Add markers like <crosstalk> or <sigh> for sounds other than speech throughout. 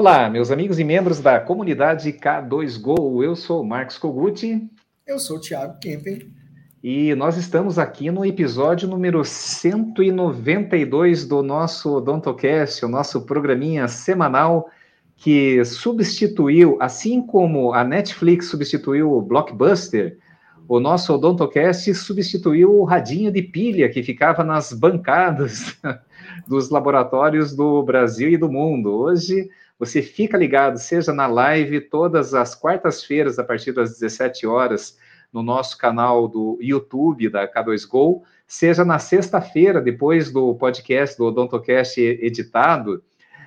Olá, meus amigos e membros da comunidade K2Go. Eu sou Marcos Koguti. Eu sou o Thiago Kempen. E nós estamos aqui no episódio número 192 do nosso Odontocast, o nosso programinha semanal que substituiu, assim como a Netflix substituiu o Blockbuster, o nosso Odontocast substituiu o radinho de pilha que ficava nas bancadas <laughs> dos laboratórios do Brasil e do mundo. Hoje você fica ligado, seja na live todas as quartas-feiras, a partir das 17 horas, no nosso canal do YouTube da K2Go, seja na sexta-feira, depois do podcast do Odontocast editado,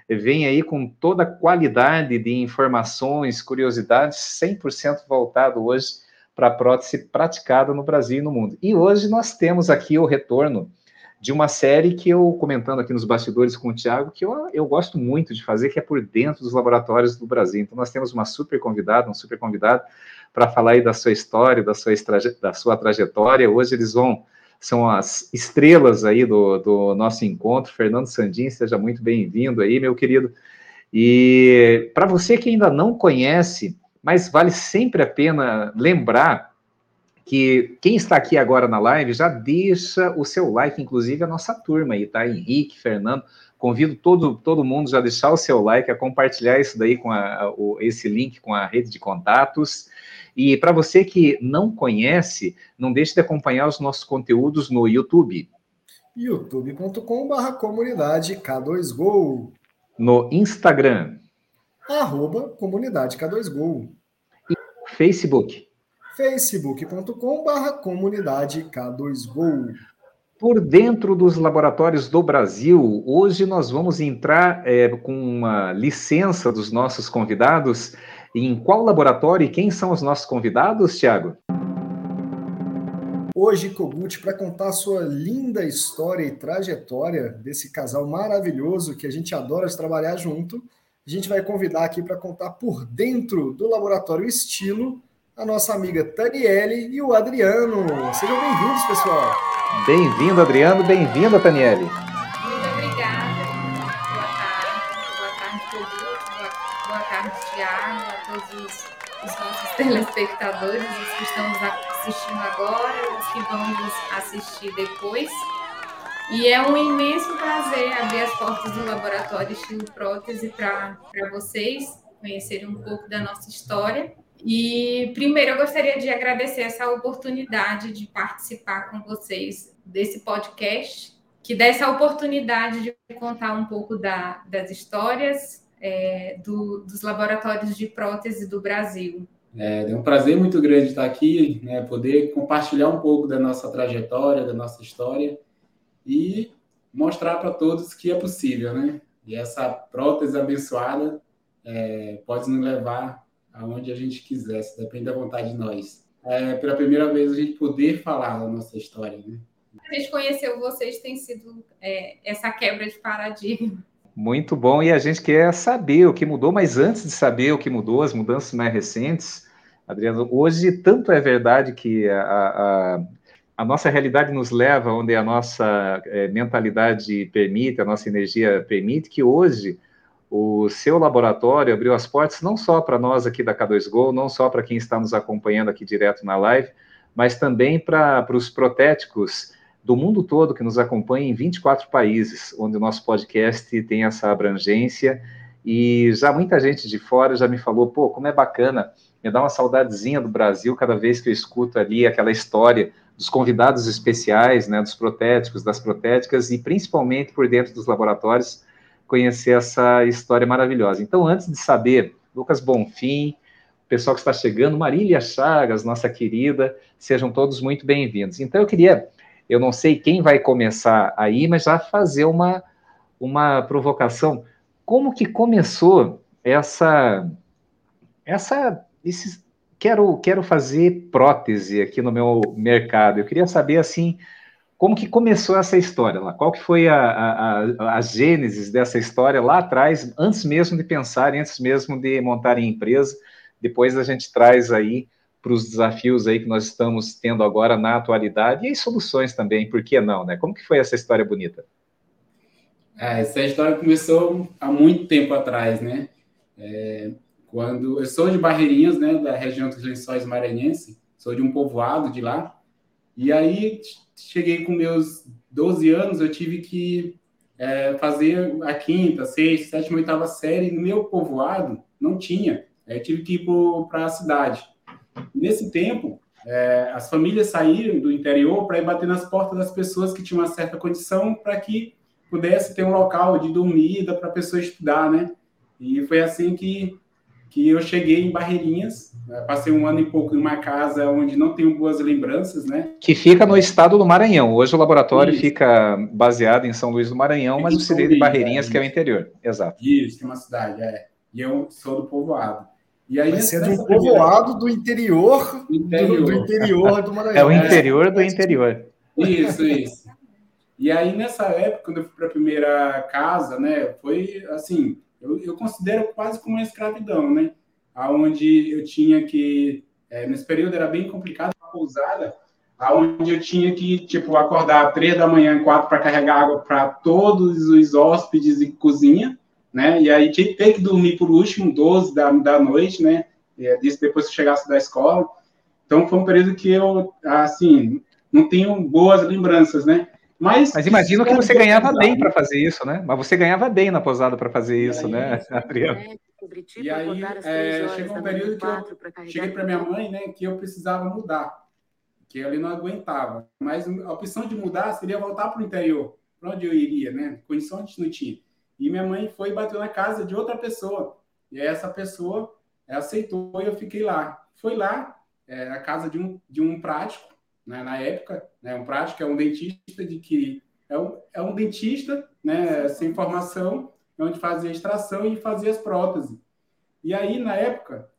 vem aí com toda a qualidade de informações, curiosidades, 100% voltado hoje para a prótese praticada no Brasil e no mundo. E hoje nós temos aqui o retorno de uma série que eu, comentando aqui nos bastidores com o Tiago, que eu, eu gosto muito de fazer, que é por dentro dos laboratórios do Brasil. Então, nós temos uma super convidada, um super convidado, para falar aí da sua história, da sua, da sua trajetória. Hoje eles vão, são as estrelas aí do, do nosso encontro. Fernando Sandin, seja muito bem-vindo aí, meu querido. E para você que ainda não conhece, mas vale sempre a pena lembrar que quem está aqui agora na live já deixa o seu like, inclusive a nossa turma aí, tá? Henrique, Fernando, convido todo, todo mundo já a deixar o seu like, a compartilhar isso daí com a, o, esse link com a rede de contatos. E para você que não conhece, não deixe de acompanhar os nossos conteúdos no YouTube. youtube.com.br comunidade K2Go. No Instagram. Arroba comunidade K2Go. E Facebook facebook.com.br comunidade K2Go. Por dentro dos laboratórios do Brasil, hoje nós vamos entrar é, com uma licença dos nossos convidados. Em qual laboratório e quem são os nossos convidados, Tiago? Hoje, Kogut, para contar a sua linda história e trajetória desse casal maravilhoso que a gente adora de trabalhar junto, a gente vai convidar aqui para contar por dentro do Laboratório Estilo a nossa amiga Taniele e o Adriano. Sejam bem-vindos, pessoal. Bem-vindo, Adriano. Bem-vinda, Taniele. Muito obrigada. Boa tarde. Boa tarde, Toguto. Boa tarde, Tiago, a todos os, os nossos <laughs> telespectadores, os que estão nos assistindo agora, os que vão nos assistir depois. E é um imenso prazer abrir as portas do Laboratório Estilo Prótese para vocês conhecerem um pouco da nossa história e primeiro eu gostaria de agradecer essa oportunidade de participar com vocês desse podcast, que dá essa oportunidade de contar um pouco da, das histórias é, do, dos laboratórios de prótese do Brasil. É, é um prazer muito grande estar aqui, né, poder compartilhar um pouco da nossa trajetória, da nossa história e mostrar para todos que é possível, né? E essa prótese abençoada é, pode nos levar aonde a gente quisesse, depende da vontade de nós. É, pela primeira vez a gente poder falar da nossa história, né? A gente conheceu vocês, tem sido é, essa quebra de paradigma. Muito bom, e a gente quer saber o que mudou, mas antes de saber o que mudou, as mudanças mais recentes, Adriano, hoje tanto é verdade que a, a, a nossa realidade nos leva onde a nossa é, mentalidade permite, a nossa energia permite, que hoje o seu laboratório abriu as portas não só para nós aqui da K2Go, não só para quem está nos acompanhando aqui direto na live, mas também para os protéticos do mundo todo que nos acompanham em 24 países, onde o nosso podcast tem essa abrangência. E já muita gente de fora já me falou, pô, como é bacana, me dá uma saudadezinha do Brasil cada vez que eu escuto ali aquela história dos convidados especiais, né, dos protéticos, das protéticas, e principalmente por dentro dos laboratórios, conhecer essa história maravilhosa. Então, antes de saber, Lucas Bonfim, o pessoal que está chegando, Marília Chagas, nossa querida, sejam todos muito bem-vindos. Então, eu queria, eu não sei quem vai começar aí, mas já fazer uma, uma provocação. Como que começou essa, essa, esses, quero, quero fazer prótese aqui no meu mercado. Eu queria saber, assim, como que começou essa história lá? Qual que foi a, a, a, gênesis dessa história lá atrás, antes mesmo de pensar, antes mesmo de montarem empresa? Depois a gente traz aí para os desafios aí que nós estamos tendo agora na atualidade e as soluções também, por que não, né? Como que foi essa história bonita? É, essa história começou há muito tempo atrás, né? É, quando eu sou de Barreirinhas, né, da região dos Lençóis Maranhense, sou de um povoado de lá. E aí cheguei com meus 12 anos, eu tive que é, fazer a quinta, sexta, sétima, oitava série. No meu povoado não tinha. Eu tive que ir para a cidade. Nesse tempo, é, as famílias saíram do interior para ir bater nas portas das pessoas que tinham uma certa condição para que pudesse ter um local de dormida para a pessoa estudar, né? E foi assim que, que eu cheguei em Barreirinhas, né? passei um ano e pouco em uma casa onde não tenho boas lembranças, né? Que fica no estado do Maranhão. Hoje o laboratório Isso. fica baseado em São Luís do Maranhão, mas o CD de Barreirinhas, é, que é o interior. Exato. Isso, que é uma cidade, é. E eu sou do povoado. E aí, ser de um povoado do interior, interior. Do, do, interior do Maranhão. É o interior do interior. Isso, isso. E aí, nessa época, quando eu fui para a primeira casa, né, foi assim, eu, eu, considero quase como uma escravidão, né? Aonde eu tinha que, é, nesse período era bem complicado, a pousada, aonde eu tinha que, tipo, acordar três da manhã, quatro para carregar água para todos os hóspedes e cozinha, né? E aí ter que dormir por último, 12 da, da noite, né? Isso depois que chegasse da escola. Então foi um período que eu, assim, não tenho boas lembranças, né? Mas, Mas imagino que você ganhava bem para fazer isso, né? Mas você ganhava bem na posada para fazer isso, aí, né, Adriano? E aí é, chegou um período que eu cheguei para minha mãe, né, que eu precisava mudar, que eu ali não aguentava. Mas a opção de mudar seria voltar para o interior, para onde eu iria, né? Condições não tinha. E minha mãe foi e bateu na casa de outra pessoa. E essa pessoa aceitou e eu fiquei lá. Foi lá, é, a casa de um, de um prático, né, na época, né, um prático é um dentista de que é um, é um dentista, né, sem formação, onde fazia extração e fazia as próteses. E aí, na época,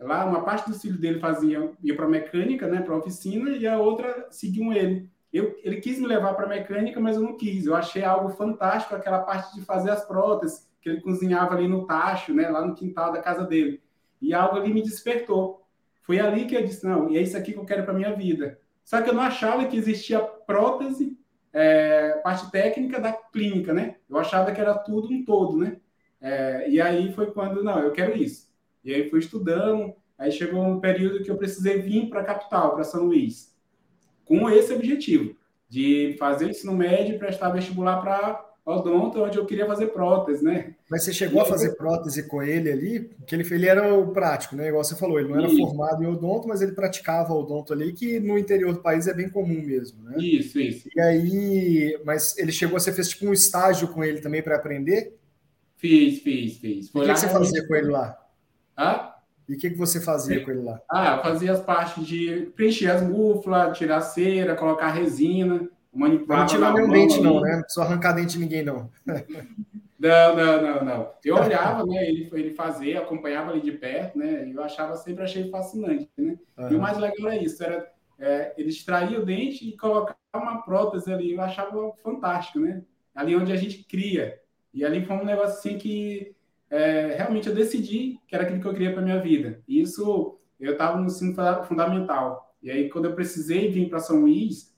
lá uma parte do filho dele fazia ia para mecânica, né, para oficina, e a outra seguiam ele. Eu, ele quis me levar para mecânica, mas eu não quis. Eu achei algo fantástico aquela parte de fazer as próteses, que ele cozinhava ali no tacho, né, lá no quintal da casa dele. E algo ali me despertou. Foi ali que eu disse: não, e é isso aqui que eu quero para minha vida. Só que eu não achava que existia prótese, é, parte técnica da clínica, né? Eu achava que era tudo um todo, né? É, e aí foi quando, não, eu quero isso. E aí fui estudando, aí chegou um período que eu precisei vir para a capital, para São Luís com esse objetivo, de fazer o ensino médio e prestar vestibular para odonto, onde eu queria fazer prótese, né? Mas você chegou a fazer prótese com ele ali? Porque ele, ele era o prático, né? Igual você falou, ele não era isso. formado em odonto, mas ele praticava odonto ali, que no interior do país é bem comum mesmo, né? Isso, isso. E aí, mas ele chegou, você fez tipo um estágio com ele também para aprender? Fiz, fiz, fiz. Foi o que, que você fazia com ele lá? Hã? E o que, que você fazia com ele lá? Ah, eu fazia as partes de preencher as buflas, tirar cera, colocar resina, manipular. Não tirar nenhum dente, não, né? Não precisa arrancar dente de ninguém, não. Não, não, não, não. Eu olhava, né? Ele, ele fazia, acompanhava ali de perto, né? E eu achava, sempre achei fascinante, né? Uhum. E o mais legal é isso, era é, ele extrair o dente e colocar uma prótese ali. Eu achava fantástico, né? Ali onde a gente cria. E ali foi um negócio assim que é, realmente eu decidi que era aquilo que eu queria para minha vida. E isso eu estava no ensino fundamental. E aí, quando eu precisei vir para São Luís,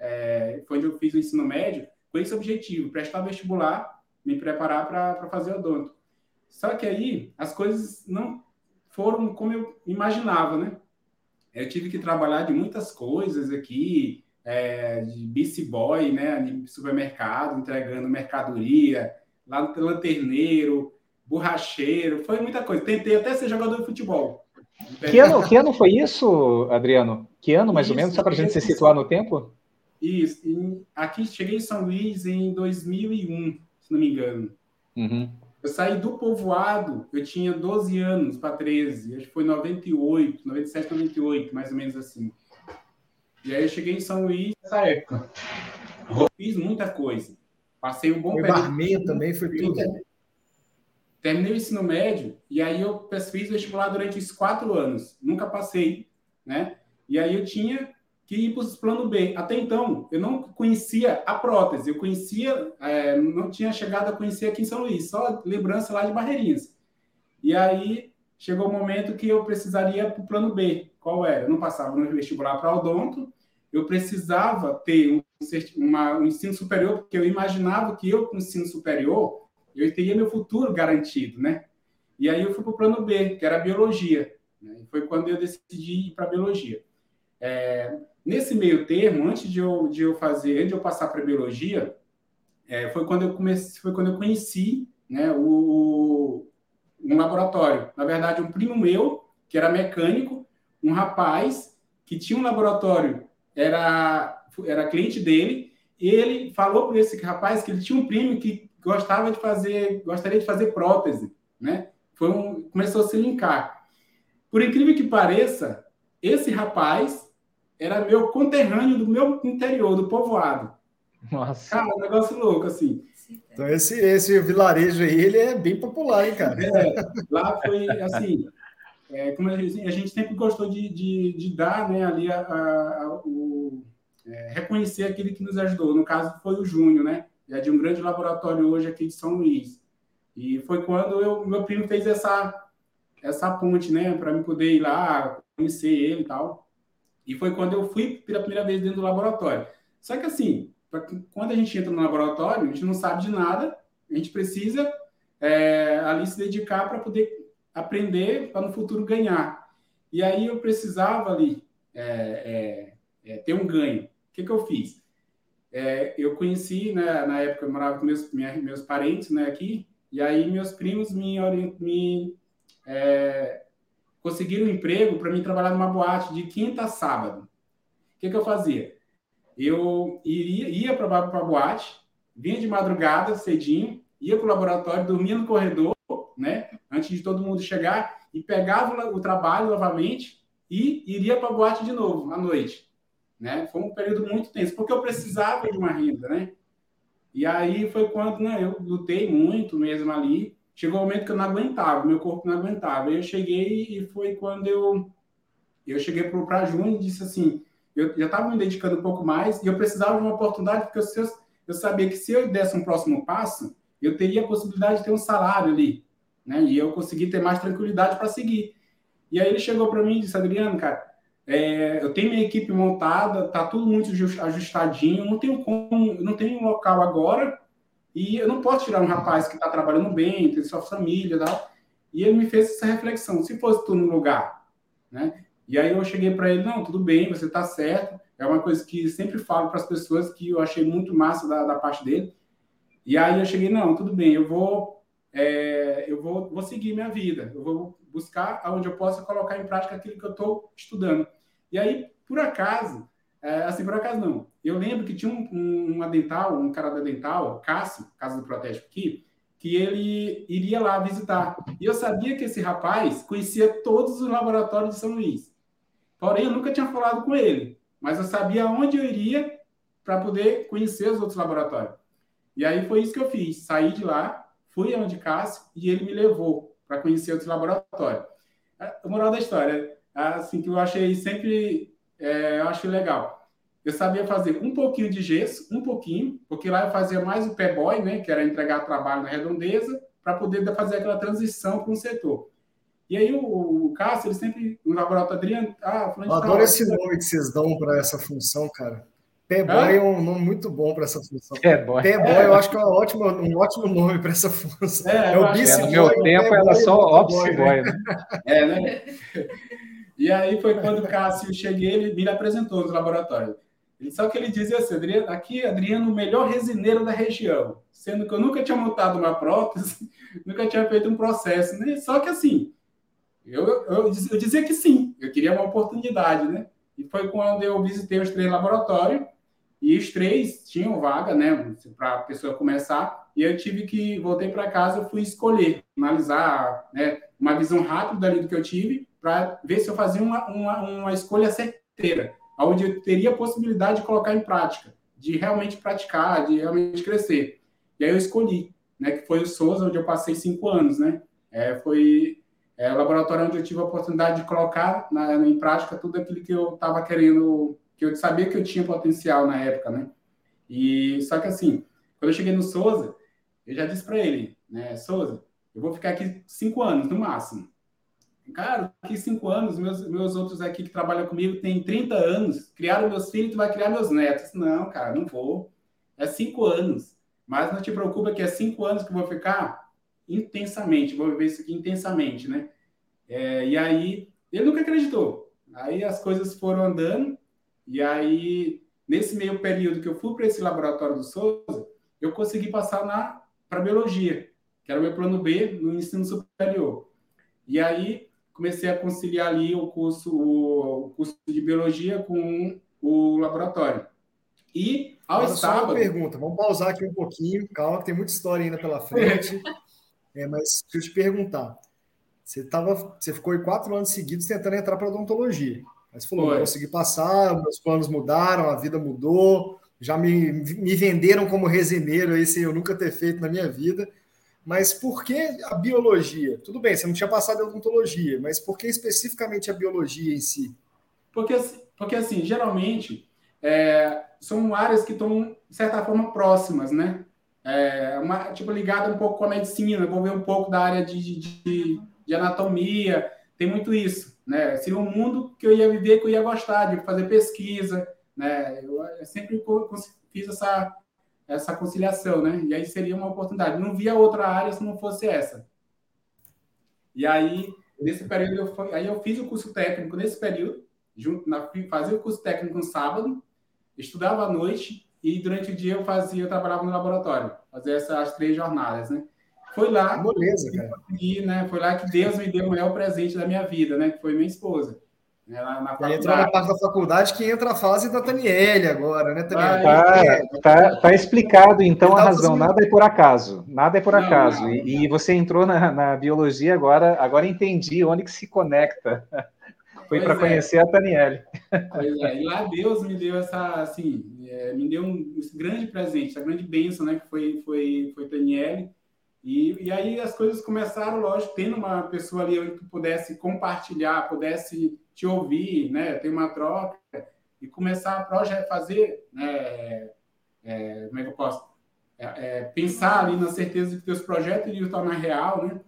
é, foi onde eu fiz o ensino médio, com esse objetivo, prestar vestibular, me preparar para fazer odonto. Só que aí as coisas não foram como eu imaginava, né? Eu tive que trabalhar de muitas coisas aqui, é, de bici boy, né, de supermercado, entregando mercadoria, lá no lanterneiro, borracheiro, foi muita coisa. Tentei até ser jogador de futebol. Que ano, que ano foi isso, Adriano? Que ano, mais isso, ou menos, só para a gente se situar no tempo? Isso. Em, aqui cheguei em São Luís em 2001, se não me engano. Uhum. Eu saí do povoado, eu tinha 12 anos para 13, acho que foi 98, 97, 98, mais ou menos assim. E aí eu cheguei em São Luís nessa época. Fiz muita coisa. Passei um bom foi período. Barmeia também, foi tudo. Terminei o ensino médio e aí eu fiz vestibular durante os quatro anos. Nunca passei, né? E aí eu tinha que ir para o plano B. Até então, eu não conhecia a prótese. Eu conhecia, é, não tinha chegado a conhecer aqui em São Luís, só lembrança lá de Barreirinhas. E aí chegou o momento que eu precisaria para o plano B. Qual era? Eu não passava no vestibular para odonto, eu precisava ter um, uma, um ensino superior, porque eu imaginava que eu, com ensino superior, eu teria meu futuro garantido, né? E aí eu fui para o plano B, que era biologia. Né? Foi quando eu decidi ir para biologia. É, nesse meio termo, antes de eu, de eu fazer, antes de eu passar para biologia, é, foi quando eu comecei, foi quando eu conheci né, o, um laboratório. Na verdade, um primo meu, que era mecânico, um rapaz que tinha um laboratório, era, era cliente dele, e ele falou para esse rapaz que ele tinha um primo que gostava de fazer, gostaria de fazer prótese, né? Foi um, começou a se linkar. Por incrível que pareça, esse rapaz era meu conterrâneo do meu interior, do povoado. Nossa. Cara, um negócio louco, assim. Então, esse, esse vilarejo aí, ele é bem popular, hein, cara? É, lá foi, assim, é, como a gente, a gente, sempre gostou de, de, de dar, né, ali, a, a, a o, é, reconhecer aquele que nos ajudou. No caso, foi o Júnior, né? É de um grande laboratório hoje aqui de São Luís. E foi quando eu, meu primo fez essa, essa ponte, né, para me poder ir lá, conhecer ele e tal. E foi quando eu fui pela primeira vez dentro do laboratório. Só que assim, quando a gente entra no laboratório, a gente não sabe de nada, a gente precisa é, ali se dedicar para poder aprender para no futuro ganhar. E aí eu precisava ali é, é, é ter um ganho. O que, que eu fiz? É, eu conheci, né, na época eu morava com meus, minha, meus parentes né, aqui, e aí meus primos me, me é, conseguiram um emprego para mim trabalhar numa boate de quinta a sábado. O que, que eu fazia? Eu iria, ia para a boate, vinha de madrugada, cedinho, ia para o laboratório, dormia no corredor, né, antes de todo mundo chegar, e pegava o trabalho novamente e iria para a boate de novo, à noite. Né? Foi um período muito tenso, porque eu precisava de uma renda, né? E aí foi quando né, eu lutei muito mesmo ali, chegou um momento que eu não aguentava, meu corpo não aguentava. Eu cheguei e foi quando eu eu cheguei para Júnior e disse assim, eu já estava me dedicando um pouco mais e eu precisava de uma oportunidade porque eu, eu sabia que se eu desse um próximo passo, eu teria a possibilidade de ter um salário ali, né? E eu consegui ter mais tranquilidade para seguir. E aí ele chegou para mim e disse, Adriano, cara, é, eu tenho minha equipe montada, tá tudo muito ajustadinho, não tenho como, não tenho um local agora, e eu não posso tirar um rapaz que está trabalhando bem, tem sua família e tal. E ele me fez essa reflexão: se fosse tu no lugar, né? E aí eu cheguei para ele: não, tudo bem, você está certo. É uma coisa que sempre falo para as pessoas que eu achei muito massa da, da, parte dele. E aí eu cheguei: não, tudo bem, eu vou, é, eu vou, vou seguir minha vida, eu vou buscar aonde eu possa colocar em prática aquilo que eu estou estudando. E aí, por acaso, é, assim, por acaso não. Eu lembro que tinha um, um, uma um cara da dental, Cássio, Casa do Protégico aqui, que ele iria lá visitar. E eu sabia que esse rapaz conhecia todos os laboratórios de São Luís. Porém, eu nunca tinha falado com ele, mas eu sabia onde eu iria para poder conhecer os outros laboratórios. E aí foi isso que eu fiz. Saí de lá, fui aonde Cássio e ele me levou para conhecer outros laboratórios. A moral da história, assim, que eu achei sempre é, eu acho legal. Eu sabia fazer um pouquinho de gesso, um pouquinho, porque lá eu fazia mais o pé boy, né, que era entregar trabalho na redondeza, para poder fazer aquela transição para um setor. E aí o, o Cássio, ele sempre, no laboratório Adriano, ah, eu adoro esse nome que vocês dão para essa função, cara. Pé boy é um nome muito bom para essa função. Pé boy. Pé boy, é. eu acho que é um ótimo, um ótimo nome para essa função. É, é o bice. É, no meu tempo era só office boy, né? É, né? <laughs> E aí foi quando o Cássio cheguei, ele me apresentou no laboratório. Só que ele dizia assim, aqui, Adriano, o melhor resineiro da região. Sendo que eu nunca tinha montado uma prótese, <laughs> nunca tinha feito um processo. Né? Só que assim, eu, eu, eu dizia que sim, eu queria uma oportunidade, né? E foi quando eu visitei os três laboratórios, e os três tinham vaga, né, para a pessoa começar, e eu tive que, voltei para casa, eu fui escolher, analisar, né, uma visão rápida ali do que eu tive, para ver se eu fazia uma, uma, uma escolha certeira, onde eu teria a possibilidade de colocar em prática, de realmente praticar, de realmente crescer. E aí eu escolhi, né, que foi o Souza, onde eu passei cinco anos, né? É, foi é, o laboratório onde eu tive a oportunidade de colocar na, em prática tudo aquilo que eu estava querendo, que eu sabia que eu tinha potencial na época, né? E só que assim, quando eu cheguei no Souza, eu já disse para ele, né, Souza, eu vou ficar aqui cinco anos no máximo. Cara, daqui cinco anos, meus, meus outros aqui que trabalham comigo têm 30 anos, criaram meus filhos, tu vai criar meus netos. Não, cara, não vou. É cinco anos. Mas não te preocupa que é cinco anos que eu vou ficar intensamente, vou viver isso aqui intensamente, né? É, e aí, ele nunca acreditou. Aí as coisas foram andando, e aí, nesse meio período que eu fui para esse laboratório do Souza, eu consegui passar na para biologia, que era o meu plano B no ensino superior. E aí, comecei a conciliar ali o curso, o, o curso de biologia com o laboratório. E ao Agora, sábado... Só uma pergunta, vamos pausar aqui um pouquinho, calma, que tem muita história ainda pela frente. <laughs> é, mas deixa eu te perguntar. Você, tava, você ficou quatro anos seguidos tentando entrar para odontologia. Mas falou, Foi. consegui passar, meus planos mudaram, a vida mudou, já me, me venderam como resineiro aí, sem eu nunca ter feito na minha vida. Mas por que a biologia? Tudo bem, você não tinha passado em odontologia, mas por que especificamente a biologia em si? Porque, porque assim, geralmente, é, são áreas que estão, de certa forma, próximas, né? É, uma, tipo, ligada um pouco com a medicina, vou ver um pouco da área de, de, de, anatomia, tem muito isso, né? Seria um mundo que eu ia viver, que eu ia gostar de fazer pesquisa, né? Eu, eu sempre fiz essa, essa conciliação, né? E aí seria uma oportunidade. Não via outra área se não fosse essa. E aí, nesse período, eu, aí eu fiz o curso técnico nesse período, junto na, fazia o curso técnico no sábado, estudava à noite e durante o dia eu fazia, eu trabalhava no laboratório, fazia essas três jornadas, né? Foi lá, Beleza, né? Foi lá que Deus me deu o maior presente da minha vida, né? Que foi minha esposa. Né? Na, na entrou na parte da faculdade que entra a fase da Taniele agora, né, Taniele? Tá, tá, tá explicado, então, a razão. Nada é por acaso. Nada é por não, acaso. Não, e, e, você entrou na, na biologia agora, agora entendi onde que se conecta. <laughs> Foi para é. conhecer a Taniele. Pois é, e lá Deus me deu essa, assim, é, me deu um, grande presente, essa grande bênção, né, que foi, foi, foi Taniele. E, e aí as coisas começaram, lógico, tendo uma pessoa ali que pudesse compartilhar, pudesse te ouvir, né, ter uma troca e começar a projeto, fazer, né, é, como é que eu posso? É, é, pensar ali na certeza de que teus projetos iriam tornar real, né?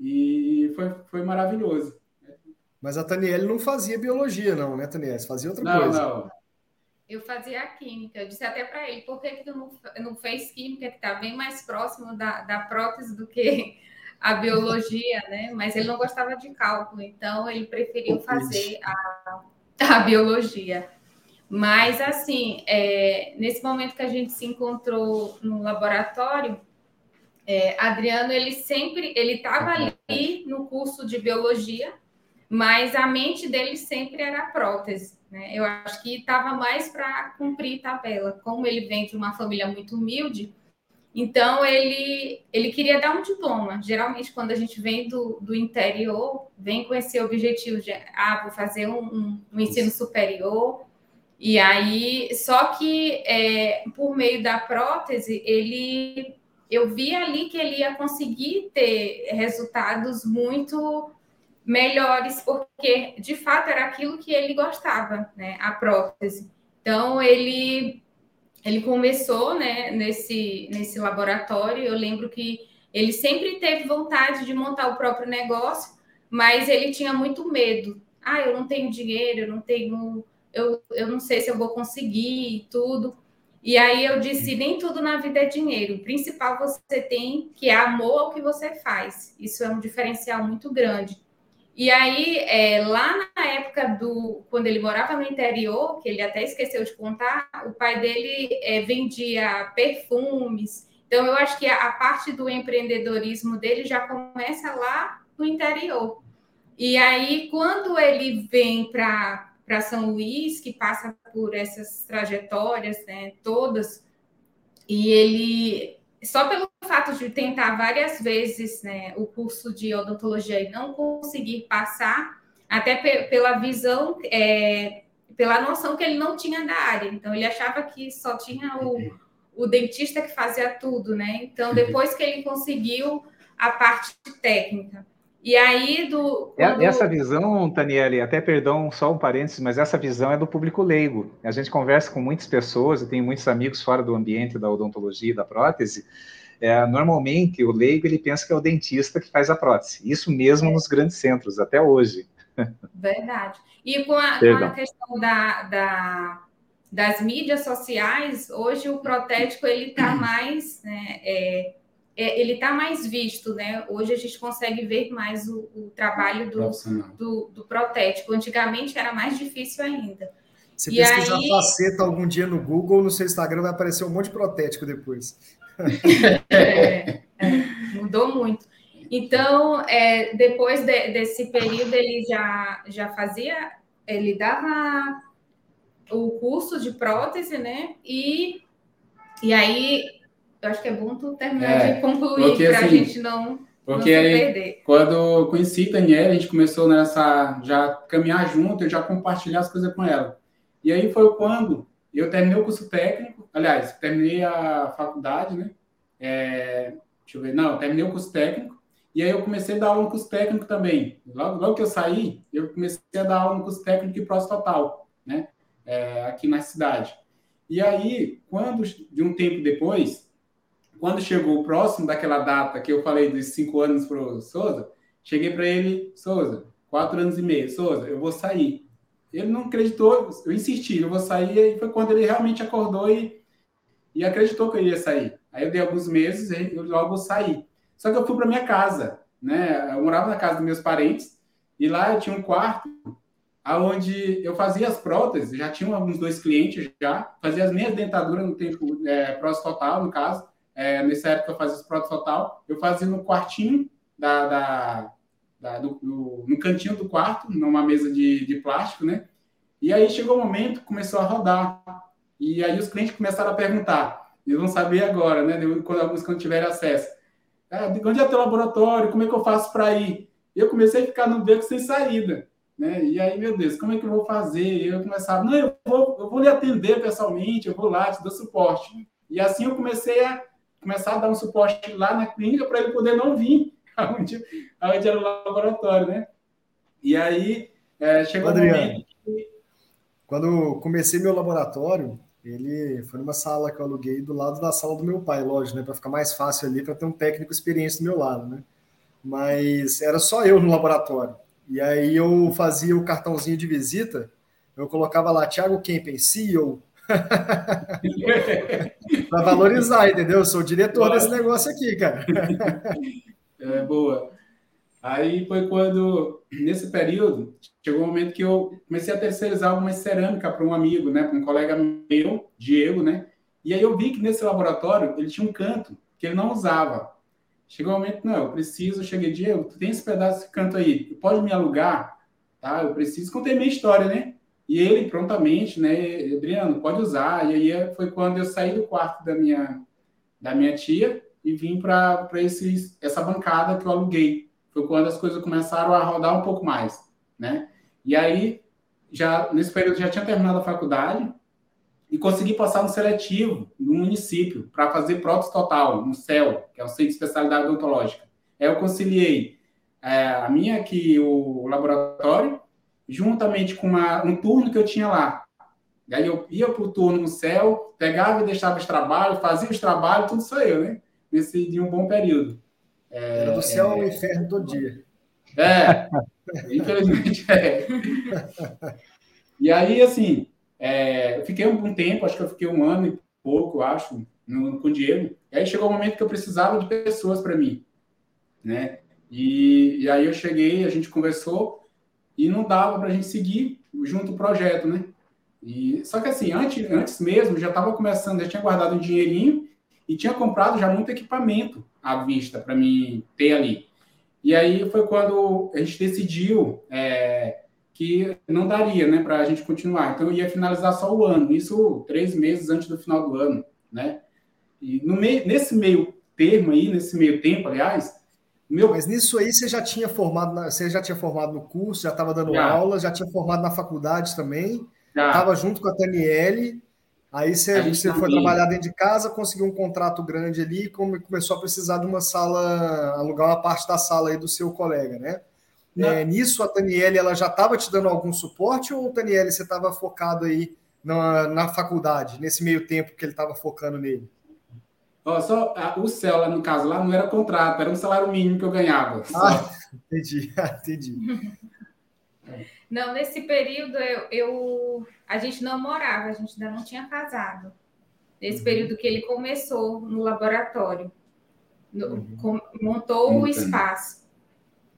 E foi, foi maravilhoso. Mas a Taniele não fazia biologia, não, né, Taniele? Você fazia outra não, coisa. Não, Eu fazia a química. Eu disse até para ele, por que, que tu não, não fez química, que está bem mais próximo da, da prótese do que a biologia, né? Mas ele não gostava de cálculo, então ele preferiu fazer a, a biologia. Mas, assim, é, nesse momento que a gente se encontrou no laboratório, é, Adriano, ele sempre, ele estava ali no curso de biologia, mas a mente dele sempre era prótese. Né? Eu acho que estava mais para cumprir tabela. Como ele vem de uma família muito humilde, então ele, ele queria dar um diploma. Geralmente, quando a gente vem do, do interior, vem com esse objetivo de ah, vou fazer um, um, um ensino superior. E aí, só que é, por meio da prótese, ele eu vi ali que ele ia conseguir ter resultados muito melhores, porque de fato era aquilo que ele gostava, né? A prótese. Então ele ele começou, né, nesse nesse laboratório. Eu lembro que ele sempre teve vontade de montar o próprio negócio, mas ele tinha muito medo. Ah, eu não tenho dinheiro, eu não tenho, eu, eu não sei se eu vou conseguir e tudo. E aí eu disse, nem tudo na vida é dinheiro. O principal você tem que é amor ao que você faz. Isso é um diferencial muito grande. E aí, é, lá na época do quando ele morava no interior, que ele até esqueceu de contar, o pai dele é, vendia perfumes. Então, eu acho que a, a, parte do empreendedorismo dele já começa lá no interior. E aí, quando ele vem para São Luís, que passa por essas trajetórias né, todas, e ele só pelo fato de tentar várias vezes né, o curso de odontologia e não conseguir passar, até pela visão, é, pela noção que ele não tinha da área. Então, ele achava que só tinha o, o dentista que fazia tudo, né? Então, depois que ele conseguiu a parte técnica. E aí, do. Quando... Essa visão, Taniele, até perdão, só um parênteses, mas essa visão é do público leigo. A gente conversa com muitas pessoas, e tem muitos amigos fora do ambiente da odontologia e da prótese. É, normalmente, o leigo ele pensa que é o dentista que faz a prótese. Isso mesmo é. nos grandes centros, até hoje. Verdade. E com a, com a questão da, da, das mídias sociais, hoje o protético ele está <clears throat> mais. Né, é, é, ele está mais visto, né? Hoje a gente consegue ver mais o, o trabalho do, do, do, protético. Antigamente era mais difícil ainda. Se e pesquisar aí... faceta algum dia no Google, no seu Instagram vai aparecer um monte de protético depois. é, é, mudou muito. Então, é, depois de, desse período, ele já, já fazia, ele dava o curso de prótese, né? E, e aí, eu acho que é bom tu terminar é, de concluir para a assim, gente não, porque não aí, perder. Quando eu conheci a Daniela, a gente começou nessa já caminhar junto, eu já compartilhar as coisas com ela. E aí foi quando eu terminei o curso técnico, aliás, terminei a faculdade, né? É, deixa eu ver, não, terminei o curso técnico, e aí eu comecei a dar aula no curso técnico também. Logo, logo que eu saí, eu comecei a dar aula no curso técnico de Prost Total, né? É, aqui na cidade. E aí, quando, de um tempo depois, quando chegou o próximo daquela data que eu falei dos cinco anos para o Souza, cheguei para ele, Souza, quatro anos e meio, Souza, eu vou sair. Ele não acreditou, eu insisti, eu vou sair, e foi quando ele realmente acordou e, e acreditou que eu ia sair. Aí eu dei alguns meses e eu logo saí. Só que eu fui para minha casa, né? Eu morava na casa dos meus parentes e lá eu tinha um quarto aonde eu fazia as próteses, já tinha alguns dois clientes já, fazia as minhas dentaduras no tempo é, total, no caso, é, nessa época eu fazia próteses total, eu fazia no quartinho da, da, da do, do, no cantinho do quarto, numa mesa de, de plástico, né? E aí chegou o um momento, começou a rodar, e aí os clientes começaram a perguntar, eles vão saber agora, né? Quando alguns quando tiverem acesso. Ah, onde é teu laboratório? Como é que eu faço para ir? Eu comecei a ficar no beco sem saída. Né? E aí, meu Deus, como é que eu vou fazer? Eu começava, não, eu vou, eu vou lhe atender pessoalmente, eu vou lá, te dou suporte. E assim eu comecei a começar a dar um suporte lá na clínica para ele poder não vir <laughs> aonde, aonde era o laboratório, né? E aí é, chegou Adriano, um momento que... Quando comecei meu laboratório, ele foi numa sala que eu aluguei do lado da sala do meu pai, lógico, né? Para ficar mais fácil ali, para ter um técnico experiência do meu lado, né? Mas era só eu no laboratório. E aí eu fazia o cartãozinho de visita, eu colocava lá Thiago Kempen, CEO. <laughs> para valorizar, entendeu? Eu sou o diretor desse negócio aqui, cara. <laughs> é boa. Aí foi quando, nesse período, chegou um momento que eu comecei a terceirizar alguma cerâmica para um amigo, né, para um colega meu, Diego, né? E aí eu vi que nesse laboratório ele tinha um canto que ele não usava. Chegou um momento, não, eu preciso, eu cheguei, Diego, tu tem esse pedaço de canto aí, pode me alugar? Tá, eu preciso, contei minha história, né? E ele prontamente, né, Adriano, pode usar. E aí foi quando eu saí do quarto da minha da minha tia e vim para essa bancada que eu aluguei foi quando as coisas começaram a rodar um pouco mais, né? E aí, já nesse período, já tinha terminado a faculdade e consegui passar no seletivo do município para fazer prótese total, no CEL, que é o Centro de Especialidade Odontológica. Aí eu conciliei é, a minha aqui, o laboratório, juntamente com uma, um turno que eu tinha lá. E aí eu ia para o turno no CEL, pegava e deixava os trabalhos, fazia os trabalhos, tudo sou eu, né? Nesse de um bom período. É, Era do céu ao é, inferno todo dia. É, infelizmente é. E aí, assim, é, eu fiquei um, tempo, acho que eu fiquei um ano e pouco, acho, no, com o Diego. E aí chegou o um momento que eu precisava de pessoas para mim, né? E, e aí eu cheguei, a gente conversou e não dava para a gente seguir junto o projeto, né? E, só que assim, antes, antes mesmo, já estava começando, já tinha guardado um dinheirinho e tinha comprado já muito equipamento à vista para mim ter ali. E aí foi quando a gente decidiu é, que não daria, né, para a gente continuar. Então eu ia finalizar só o ano, isso três meses antes do final do ano, né? E no meio, nesse meio termo aí, nesse meio tempo, aliás, meu... Mas nisso aí você já tinha formado, na, você já tinha formado no curso, já estava dando já. aula, já tinha formado na faculdade também, estava junto com a Taniele, Aí você, você foi trabalhar dentro de casa, conseguiu um contrato grande ali e começou a precisar de uma sala, alugar uma parte da sala aí do seu colega, né? É, nisso, a Daniele ela já estava te dando algum suporte ou, Daniele, você estava focado aí na, na faculdade, nesse meio tempo que ele estava focando nele? Ó, só a, o céu, lá no caso, lá não era contrato, era um salário mínimo que eu ganhava. Ah, <laughs> entendi, <laughs> entendi. <laughs> Não, nesse período eu, eu, a gente não morava, a gente ainda não tinha casado. Nesse uhum. período que ele começou no laboratório. uhum. montou o espaço.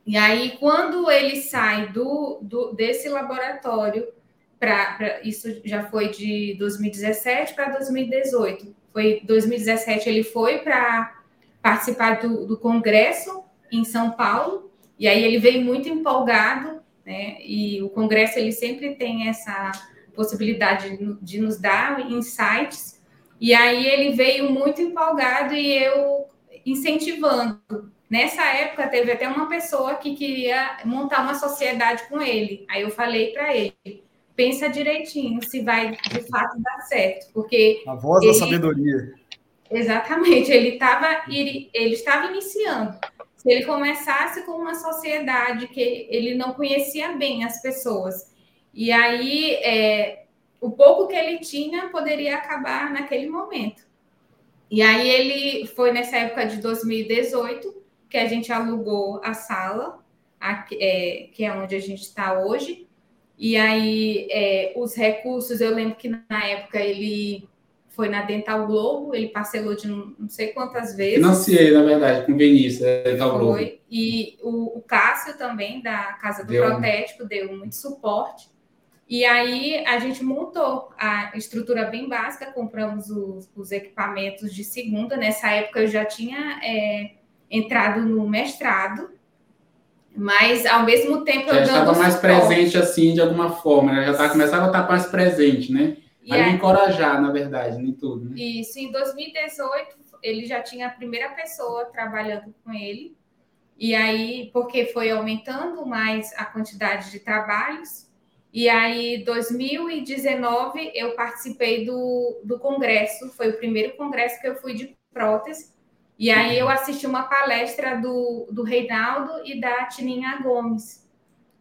E aí, quando ele sai do, do desse laboratório, para isso já foi de 2017 para 2018. Foi 2017 ele foi para participar do, do congresso em São Paulo, e aí ele veio muito empolgado, né? E o congresso ele sempre tem essa possibilidade de, de nos dar insights. E aí ele veio muito empolgado e eu incentivando. Nessa época teve até uma pessoa que queria montar uma sociedade com ele. Aí eu falei para ele: pensa direitinho se vai de fato dar certo, porque a voz ele, da sabedoria. Exatamente, ele estava ele, ele estava iniciando. Se ele começasse com uma sociedade que ele não conhecia bem as pessoas, e aí é, o pouco que ele tinha poderia acabar naquele momento. E aí ele foi nessa época de 2018 que a gente alugou a sala, aqui, é, que é onde a gente está hoje. E aí é, os recursos, eu lembro que na época ele foi na Dental Globo, ele parcelou de não sei quantas vezes. Financiei, na verdade, com Vinícius, Dental Globo. E o, o Cássio também, da Casa do deu. Protético, deu muito suporte. E aí a gente montou a estrutura bem básica, compramos os, os equipamentos de segunda. Nessa época eu já tinha é, entrado no mestrado, mas ao mesmo tempo já eu estava mais suporte. presente assim de alguma forma, né? já estava começando a estar mais presente, né? E a me encorajar, na verdade, em tudo. Né? Isso, em 2018, ele já tinha a primeira pessoa trabalhando com ele. E aí, porque foi aumentando mais a quantidade de trabalhos. E aí, 2019, eu participei do, do congresso. Foi o primeiro congresso que eu fui de prótese. E aí, eu assisti uma palestra do, do Reinaldo e da Tininha Gomes.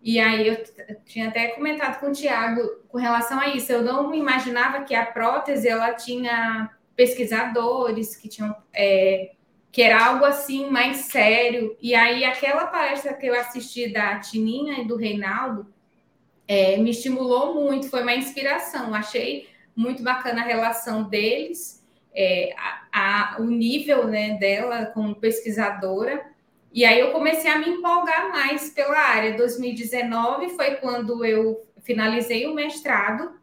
E aí eu tinha até comentado com o Tiago com relação a isso. Eu não imaginava que a prótese ela tinha pesquisadores que tinham é, que era algo assim mais sério. E aí aquela palestra que eu assisti da Tininha e do Reinaldo é, me estimulou muito, foi uma inspiração. Achei muito bacana a relação deles, é, a, a, o nível né, dela como pesquisadora. E aí eu comecei a me empolgar mais pela área. 2019 foi quando eu finalizei o mestrado.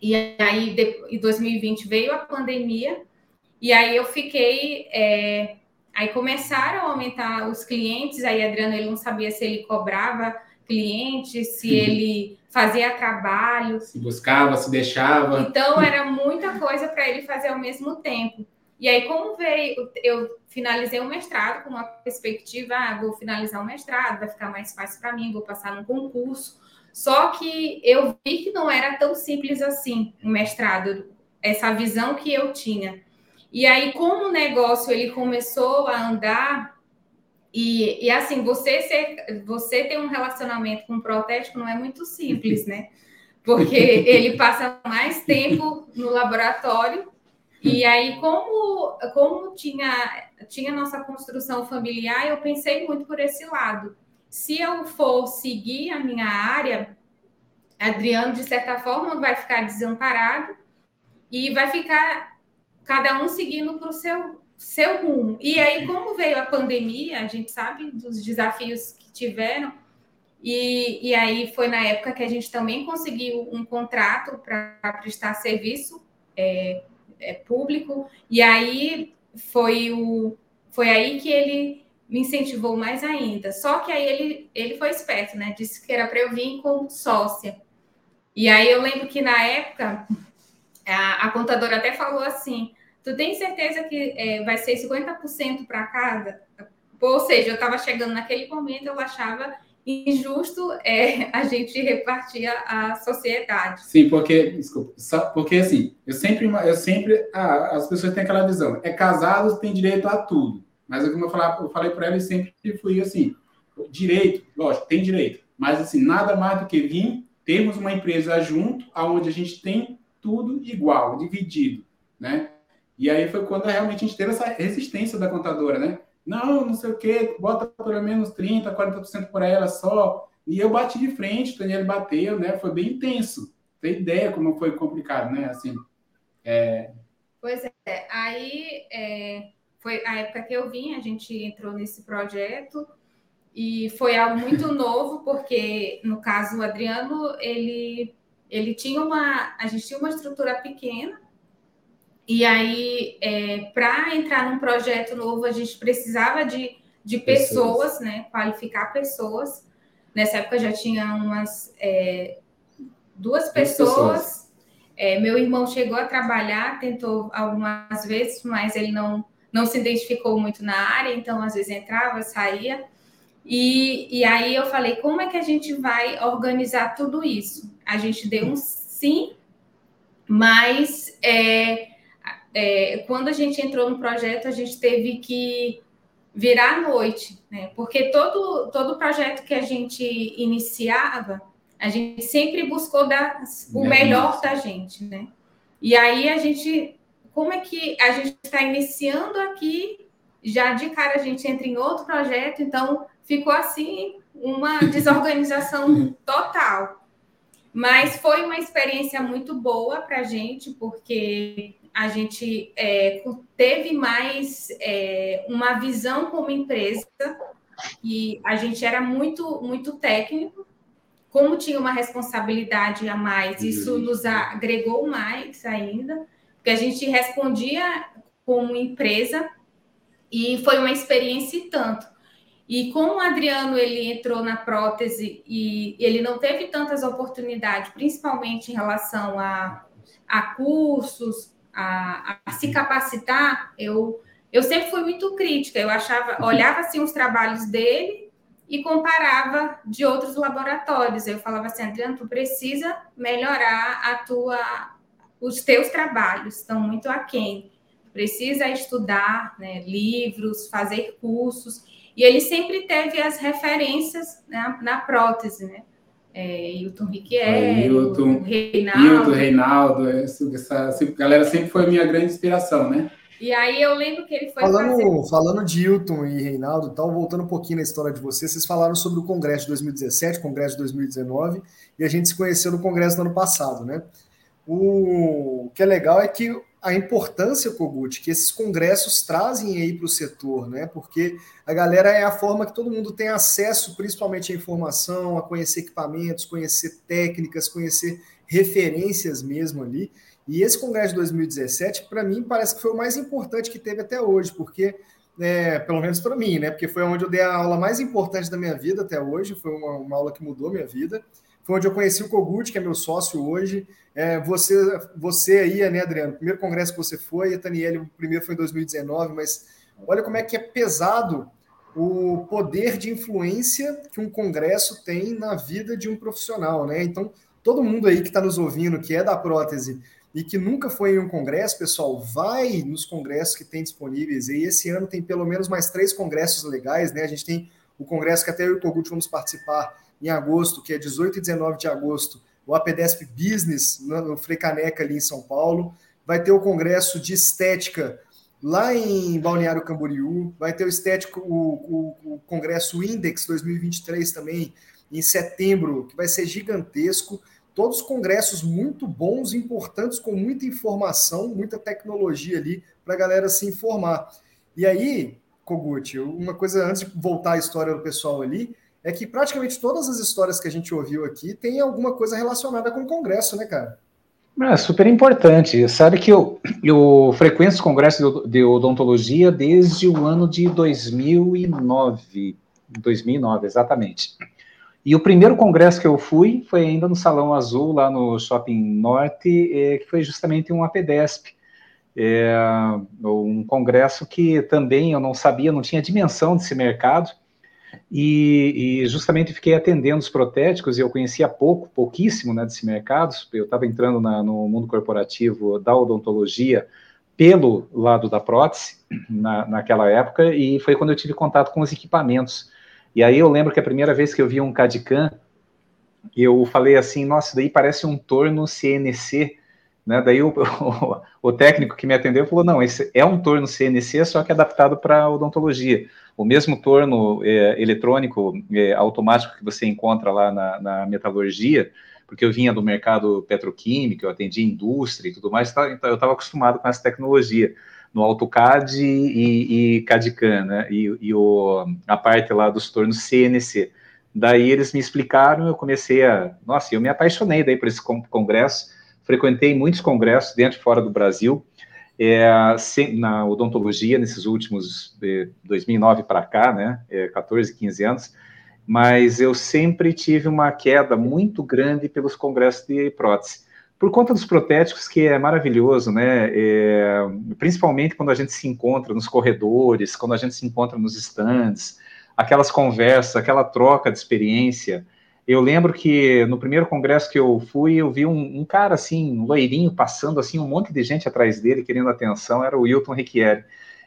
E aí, em 2020 veio a pandemia. E aí eu fiquei. É, aí começaram a aumentar os clientes. Aí Adriano ele não sabia se ele cobrava clientes, se uhum. ele fazia trabalho. Se buscava, se deixava. Então era muita coisa para ele fazer ao mesmo tempo. E aí, como veio, eu finalizei o mestrado com uma perspectiva, ah, vou finalizar o mestrado, vai ficar mais fácil para mim, vou passar no concurso. Só que eu vi que não era tão simples assim o mestrado, essa visão que eu tinha. E aí, como o negócio ele começou a andar, e, e assim, você, ser, você ter um relacionamento com um protético não é muito simples, né? Porque <laughs> ele passa mais tempo no laboratório e aí, como, como tinha, tinha nossa construção familiar, eu pensei muito por esse lado. Se eu for seguir a minha área, Adriano, de certa forma, vai ficar desamparado e vai ficar cada um seguindo para o seu, seu rumo. E aí, como veio a pandemia, a gente sabe dos desafios que tiveram, e, e aí foi na época que a gente também conseguiu um contrato para prestar serviço é, é, público, e aí foi, o, foi aí que ele me incentivou mais ainda. Só que aí ele, ele foi esperto, né? Disse que era para eu vir como sócia. E aí eu lembro que na época a, a contadora até falou assim: tu tem certeza que é, vai ser 50% para cada? Ou seja, eu estava chegando naquele momento, eu achava injusto é, <laughs> a gente repartir a, a, sociedade. Sim, porque, desculpa, só, porque assim, eu sempre, eu sempre, ah, as pessoas têm aquela visão, é casado, tem direito a tudo. Mas como eu, falava, eu falei para ela e sempre fui assim, direito, lógico, tem direito, mas assim, nada mais do que vir, termos uma empresa junto, aonde a gente tem tudo igual, dividido, né? E aí foi quando realmente a gente teve essa resistência da contadora, né? Não, não sei o quê, bota pelo menos 30%, 40% por ela só. E eu bati de frente, o Daniel bateu, né? Foi bem intenso. Tem ideia como foi complicado, né? Assim, é... Pois é, aí é, foi a época que eu vim, a gente entrou nesse projeto e foi algo muito <laughs> novo, porque no caso o Adriano, ele ele tinha uma, a gente tinha uma estrutura pequena e aí, é, para entrar num projeto novo, a gente precisava de, de pessoas, pessoas, né? Qualificar pessoas. Nessa época já tinha umas é, duas pessoas. pessoas. É, meu irmão chegou a trabalhar, tentou algumas vezes, mas ele não, não se identificou muito na área, então às vezes entrava, saía. E, e aí eu falei, como é que a gente vai organizar tudo isso? A gente deu um sim, mas é, é, quando a gente entrou no projeto, a gente teve que virar à noite, né? Porque todo, todo projeto que a gente iniciava, a gente sempre buscou dar o melhor da gente, né? E aí a gente, como é que a gente está iniciando aqui, já de cara a gente entra em outro projeto, então ficou assim uma <laughs> desorganização total. Mas foi uma experiência muito boa para a gente, porque a gente é, teve mais é, uma visão como empresa e a gente era muito muito técnico. Como tinha uma responsabilidade a mais isso nos agregou mais ainda porque a gente respondia como empresa e foi uma experiência e tanto. E como o Adriano ele entrou na prótese e ele não teve tantas oportunidades principalmente em relação a, a cursos a, a, se capacitar, eu, eu sempre fui muito crítica. Eu achava, olhava assim os trabalhos dele e comparava de outros laboratórios. Eu falava assim, Adriano, tu precisa melhorar a tua, os teus trabalhos, estão muito aquém. Precisa estudar né, livros, fazer cursos. E ele sempre teve as referências né, na prótese, né? É, Hilton Riquier, Hilton, Reinaldo. Hilton, Reinaldo, essa, essa galera sempre foi minha grande inspiração, né? E aí eu lembro que ele foi falando, fazer... falando de Hilton e Reinaldo, tal, voltando um pouquinho na história de vocês, vocês falaram sobre o Congresso de 2017, Congresso de 2019, e a gente se conheceu no Congresso do ano passado, né? O que é legal é que a importância, Kogut, que esses congressos trazem aí para o setor, né? Porque a galera é a forma que todo mundo tem acesso, principalmente à informação, a conhecer equipamentos, conhecer técnicas, conhecer referências mesmo ali. E esse congresso de 2017, para mim, parece que foi o mais importante que teve até hoje, porque, é, pelo menos para mim, né? Porque foi onde eu dei a aula mais importante da minha vida até hoje, foi uma, uma aula que mudou minha vida. Foi onde eu conheci o Kogut, que é meu sócio hoje. É, você, você aí, né, Adriano? Primeiro congresso que você foi, a Taniele, o primeiro foi em 2019, mas olha como é que é pesado o poder de influência que um congresso tem na vida de um profissional, né? Então, todo mundo aí que está nos ouvindo, que é da prótese e que nunca foi em um congresso, pessoal, vai nos congressos que tem disponíveis. E esse ano tem pelo menos mais três congressos legais, né? A gente tem o congresso que até eu e o Kogut vamos participar em agosto, que é 18 e 19 de agosto, o APDESP Business, no Frecaneca, ali em São Paulo. Vai ter o congresso de estética lá em Balneário Camboriú. Vai ter o estético, o, o, o congresso Index 2023 também, em setembro, que vai ser gigantesco. Todos congressos muito bons, importantes, com muita informação, muita tecnologia ali para a galera se informar. E aí, Kogut, uma coisa antes de voltar à história do pessoal ali, é que praticamente todas as histórias que a gente ouviu aqui tem alguma coisa relacionada com o Congresso, né, cara? É super importante. Sabe que eu, eu frequento os congressos de odontologia desde o ano de 2009. 2009, exatamente. E o primeiro congresso que eu fui foi ainda no Salão Azul, lá no Shopping Norte, é, que foi justamente um APDESP. É, um congresso que também eu não sabia, não tinha dimensão desse mercado. E, e, justamente fiquei atendendo os protéticos e eu conhecia pouco, pouquíssimo né, desse mercado. Eu estava entrando na, no mundo corporativo da odontologia pelo lado da prótese na, naquela época e foi quando eu tive contato com os equipamentos. E aí eu lembro que a primeira vez que eu vi um CAD-CAM, eu falei assim, nossa, daí parece um torno CNC, né? Daí o, <laughs> o, o técnico que me atendeu falou, não, esse é um torno CNC, só que adaptado para odontologia o mesmo torno é, eletrônico é, automático que você encontra lá na, na, metalurgia, porque eu vinha do mercado petroquímico, eu atendi indústria e tudo mais, tá, então eu estava acostumado com essa tecnologia. no AutoCAD e, e né? E, e o, a parte lá dos tornos CNC. Daí eles me explicaram, eu comecei a... Nossa, eu me apaixonei daí por esse congresso, frequentei muitos congressos dentro e fora do Brasil, é, na odontologia, nesses últimos, de 2009 para cá, né, é, 14, 15 anos, mas eu sempre tive uma queda muito grande pelos congressos de prótese por conta dos protéticos, que é maravilhoso, né? É, principalmente quando a gente se encontra nos corredores, quando a gente se encontra nos stands, aquelas conversas, aquela troca de experiência. Eu lembro que no primeiro congresso que eu fui, eu vi um, um cara assim, um loirinho, passando assim, um monte de gente atrás dele, querendo atenção, era o Wilton Requieri.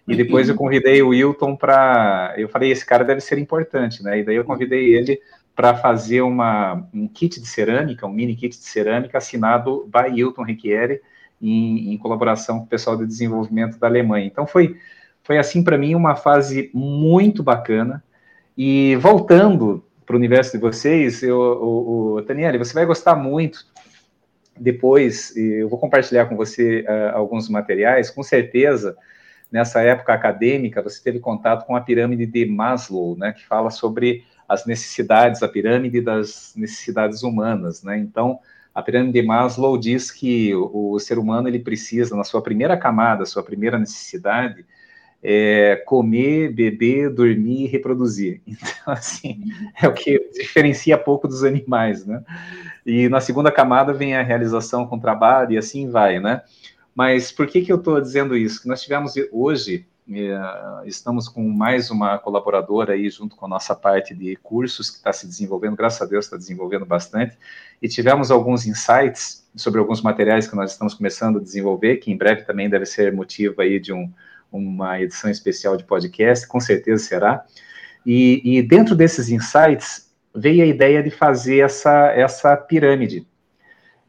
E depois eu convidei o Wilton para. Eu falei, esse cara deve ser importante, né? E daí eu convidei ele para fazer uma, um kit de cerâmica, um mini kit de cerâmica assinado by Hilton Requiere, em, em colaboração com o pessoal de desenvolvimento da Alemanha. Então foi, foi assim para mim uma fase muito bacana. E voltando para o universo de vocês, eu, o, o Daniele, você vai gostar muito. Depois eu vou compartilhar com você uh, alguns materiais. Com certeza, nessa época acadêmica, você teve contato com a pirâmide de Maslow, né, que fala sobre as necessidades, a pirâmide das necessidades humanas, né? Então, a pirâmide de Maslow diz que o, o ser humano ele precisa, na sua primeira camada, sua primeira necessidade, é comer, beber, dormir e reproduzir. <laughs> Então, assim, é o que diferencia pouco dos animais, né? E na segunda camada vem a realização com trabalho e assim vai, né? Mas por que, que eu estou dizendo isso? Que nós tivemos hoje é, estamos com mais uma colaboradora aí junto com a nossa parte de cursos que está se desenvolvendo, graças a Deus está desenvolvendo bastante, e tivemos alguns insights sobre alguns materiais que nós estamos começando a desenvolver, que em breve também deve ser motivo aí de um, uma edição especial de podcast, com certeza será. E, e dentro desses insights veio a ideia de fazer essa, essa pirâmide,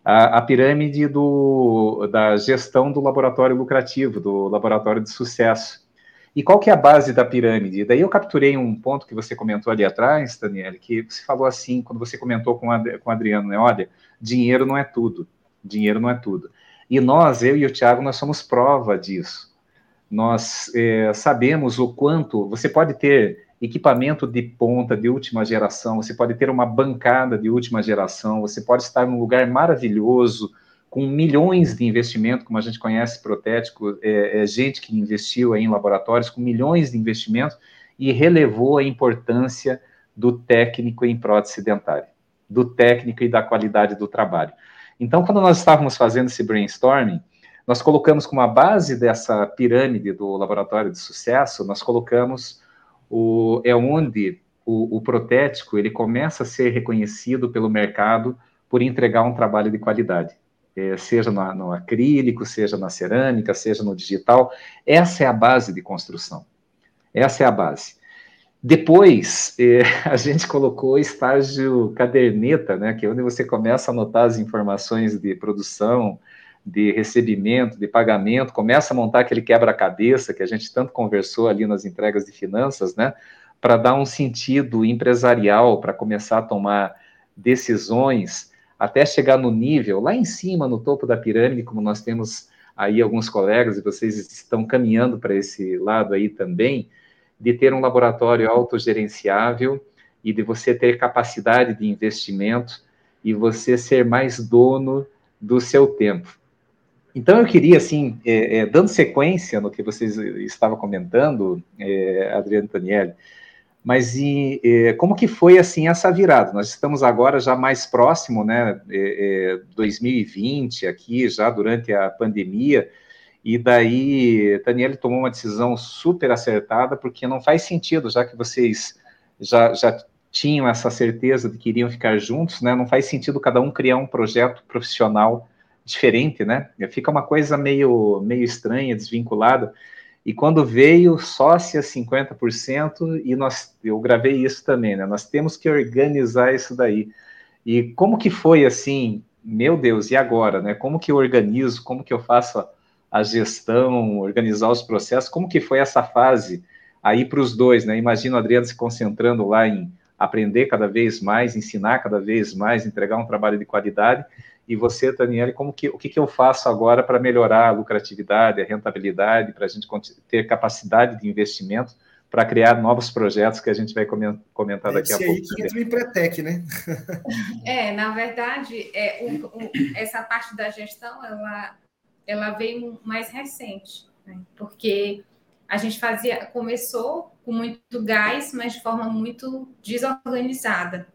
a, a, pirâmide do, da gestão do laboratório lucrativo, do laboratório de sucesso. E qual que é a base da pirâmide? Daí eu capturei um ponto que você comentou ali atrás, Daniel, que você falou assim, quando você comentou com, a, com o Adriano, né? Olha, dinheiro não é tudo. Dinheiro não é tudo. E nós, eu e o Tiago, nós somos prova disso. Nós é, sabemos o quanto você pode ter equipamento de ponta, de última geração, você pode ter uma bancada de última geração, você pode estar num lugar maravilhoso, com milhões de investimento, como a gente conhece protético, é, é gente que investiu em laboratórios com milhões de investimento e relevou a importância do técnico em prótese dentária, do técnico e da qualidade do trabalho. Então, quando nós estávamos fazendo esse brainstorming, nós colocamos como a base dessa pirâmide do laboratório de sucesso, nós colocamos o, é onde o, o protético ele começa a ser reconhecido pelo mercado por entregar um trabalho de qualidade é, seja no, no, acrílico, seja na cerâmica, seja no digital. Essa é a base de construção. Essa é a base. Depois, é, <laughs> a gente colocou estágio caderneta, né, que é onde você começa a anotar as informações de produção, de recebimento, de pagamento, começa a montar aquele quebra-cabeça que a gente tanto conversou ali nas entregas de finanças, né, para dar um sentido empresarial, para começar a tomar decisões até chegar no nível, lá em cima, no topo da pirâmide, como nós temos aí alguns colegas, e vocês estão caminhando para esse lado aí também, de ter um laboratório autogerenciável e de você ter capacidade de investimento e você ser mais dono do seu tempo. Então, eu queria, assim, é, é, dando sequência no que vocês estavam comentando, é, Adriano Tanielli, mas e, e, como que foi assim essa virada? Nós estamos agora já mais próximo, né? É, é, 2020 aqui já durante a pandemia e daí Daniele tomou uma decisão super acertada porque não faz sentido já que vocês já, já tinham essa certeza de que iriam ficar juntos, né? Não faz sentido cada um criar um projeto profissional diferente, né? Fica uma coisa meio meio estranha, desvinculada. E quando veio sócia 50%, e nós, eu gravei isso também, né? Nós temos que organizar isso daí. E como que foi assim, meu Deus, e agora, né? Como que eu organizo, como que eu faço a, a gestão, organizar os processos, como que foi essa fase aí para os dois, né? Imagina o Adriano se concentrando lá em aprender cada vez mais, ensinar cada vez mais, entregar um trabalho de qualidade, E você, Daniele, como que, o que, que eu faço agora para melhorar a lucratividade, a rentabilidade, para a gente ter capacidade de investimento para criar novos projetos que a gente vai comentar daqui a pouco. Esse aí que entra o Empretec, né? É, na verdade, é, um, um, essa parte da gestão, ela, ela veio mais recente, né? porque a gente fazia, começou com muito gás, mas de forma muito desorganizada.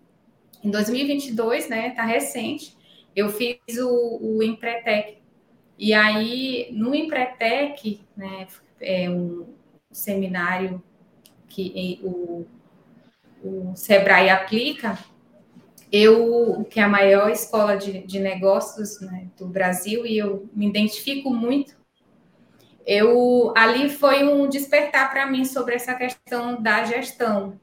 Em 2022, né, tá recente, eu fiz o, o Empretec. E aí, no Empretec, né, é um seminário que o, o Sebrae aplica, eu, que é a maior escola de, de negócios né, do Brasil, e eu me identifico muito, eu ali foi um despertar para mim sobre essa questão da gestão.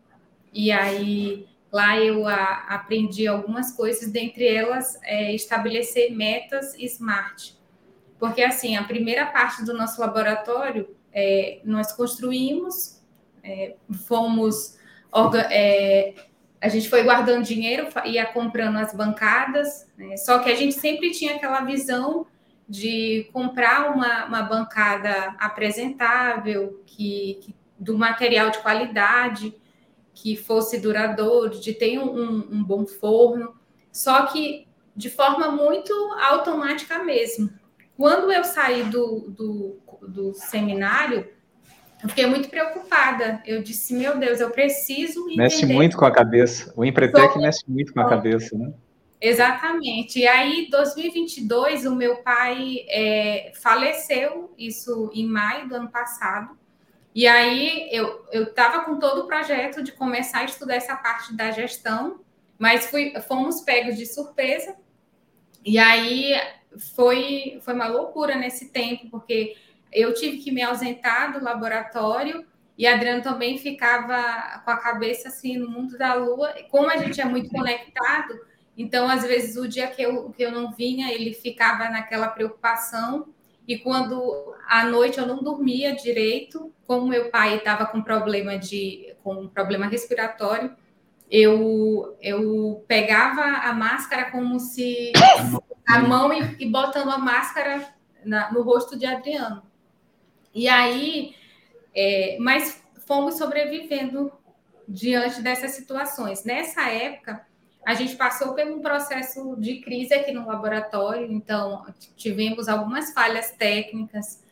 E aí lá eu a, aprendi algumas coisas, dentre elas é, estabelecer metas smart. Porque assim, a primeira parte do nosso laboratório é, nós construímos é, fomos. É, a gente foi guardando dinheiro, ia comprando as bancadas, né? só que a gente sempre tinha aquela visão de comprar uma, uma bancada apresentável, que, que, do material de qualidade, que fosse duradouro, de ter um, um bom forno, só que de forma muito automática mesmo. Quando eu saí do, do, do seminário, eu fiquei muito preocupada. Eu disse, meu Deus, eu preciso entender. Mexe muito com a cabeça. O Empretec Sobre... mexe muito com a cabeça, né? Exatamente. E aí, 2022, o meu pai é, faleceu, isso em maio do ano passado. E aí, eu estava com todo o projeto de começar a estudar essa parte da gestão, mas fui, fomos pegos de surpresa. E aí, foi, foi uma loucura nesse tempo, porque eu tive que me ausentar do laboratório e Adriano também ficava com a cabeça assim no mundo da lua. Como a gente é muito conectado, então às vezes o dia que eu, que eu não vinha, ele ficava naquela preocupação. E quando à noite eu não dormia direito, como meu pai estava com problema de com um problema respiratório, eu eu pegava a máscara como se <coughs> a mão e, e botando a máscara na, no rosto de Adriano. E aí, é, mas fomos sobrevivendo diante dessas situações. Nessa época, a gente passou por um processo de crise aqui no laboratório, então tivemos algumas falhas técnicas,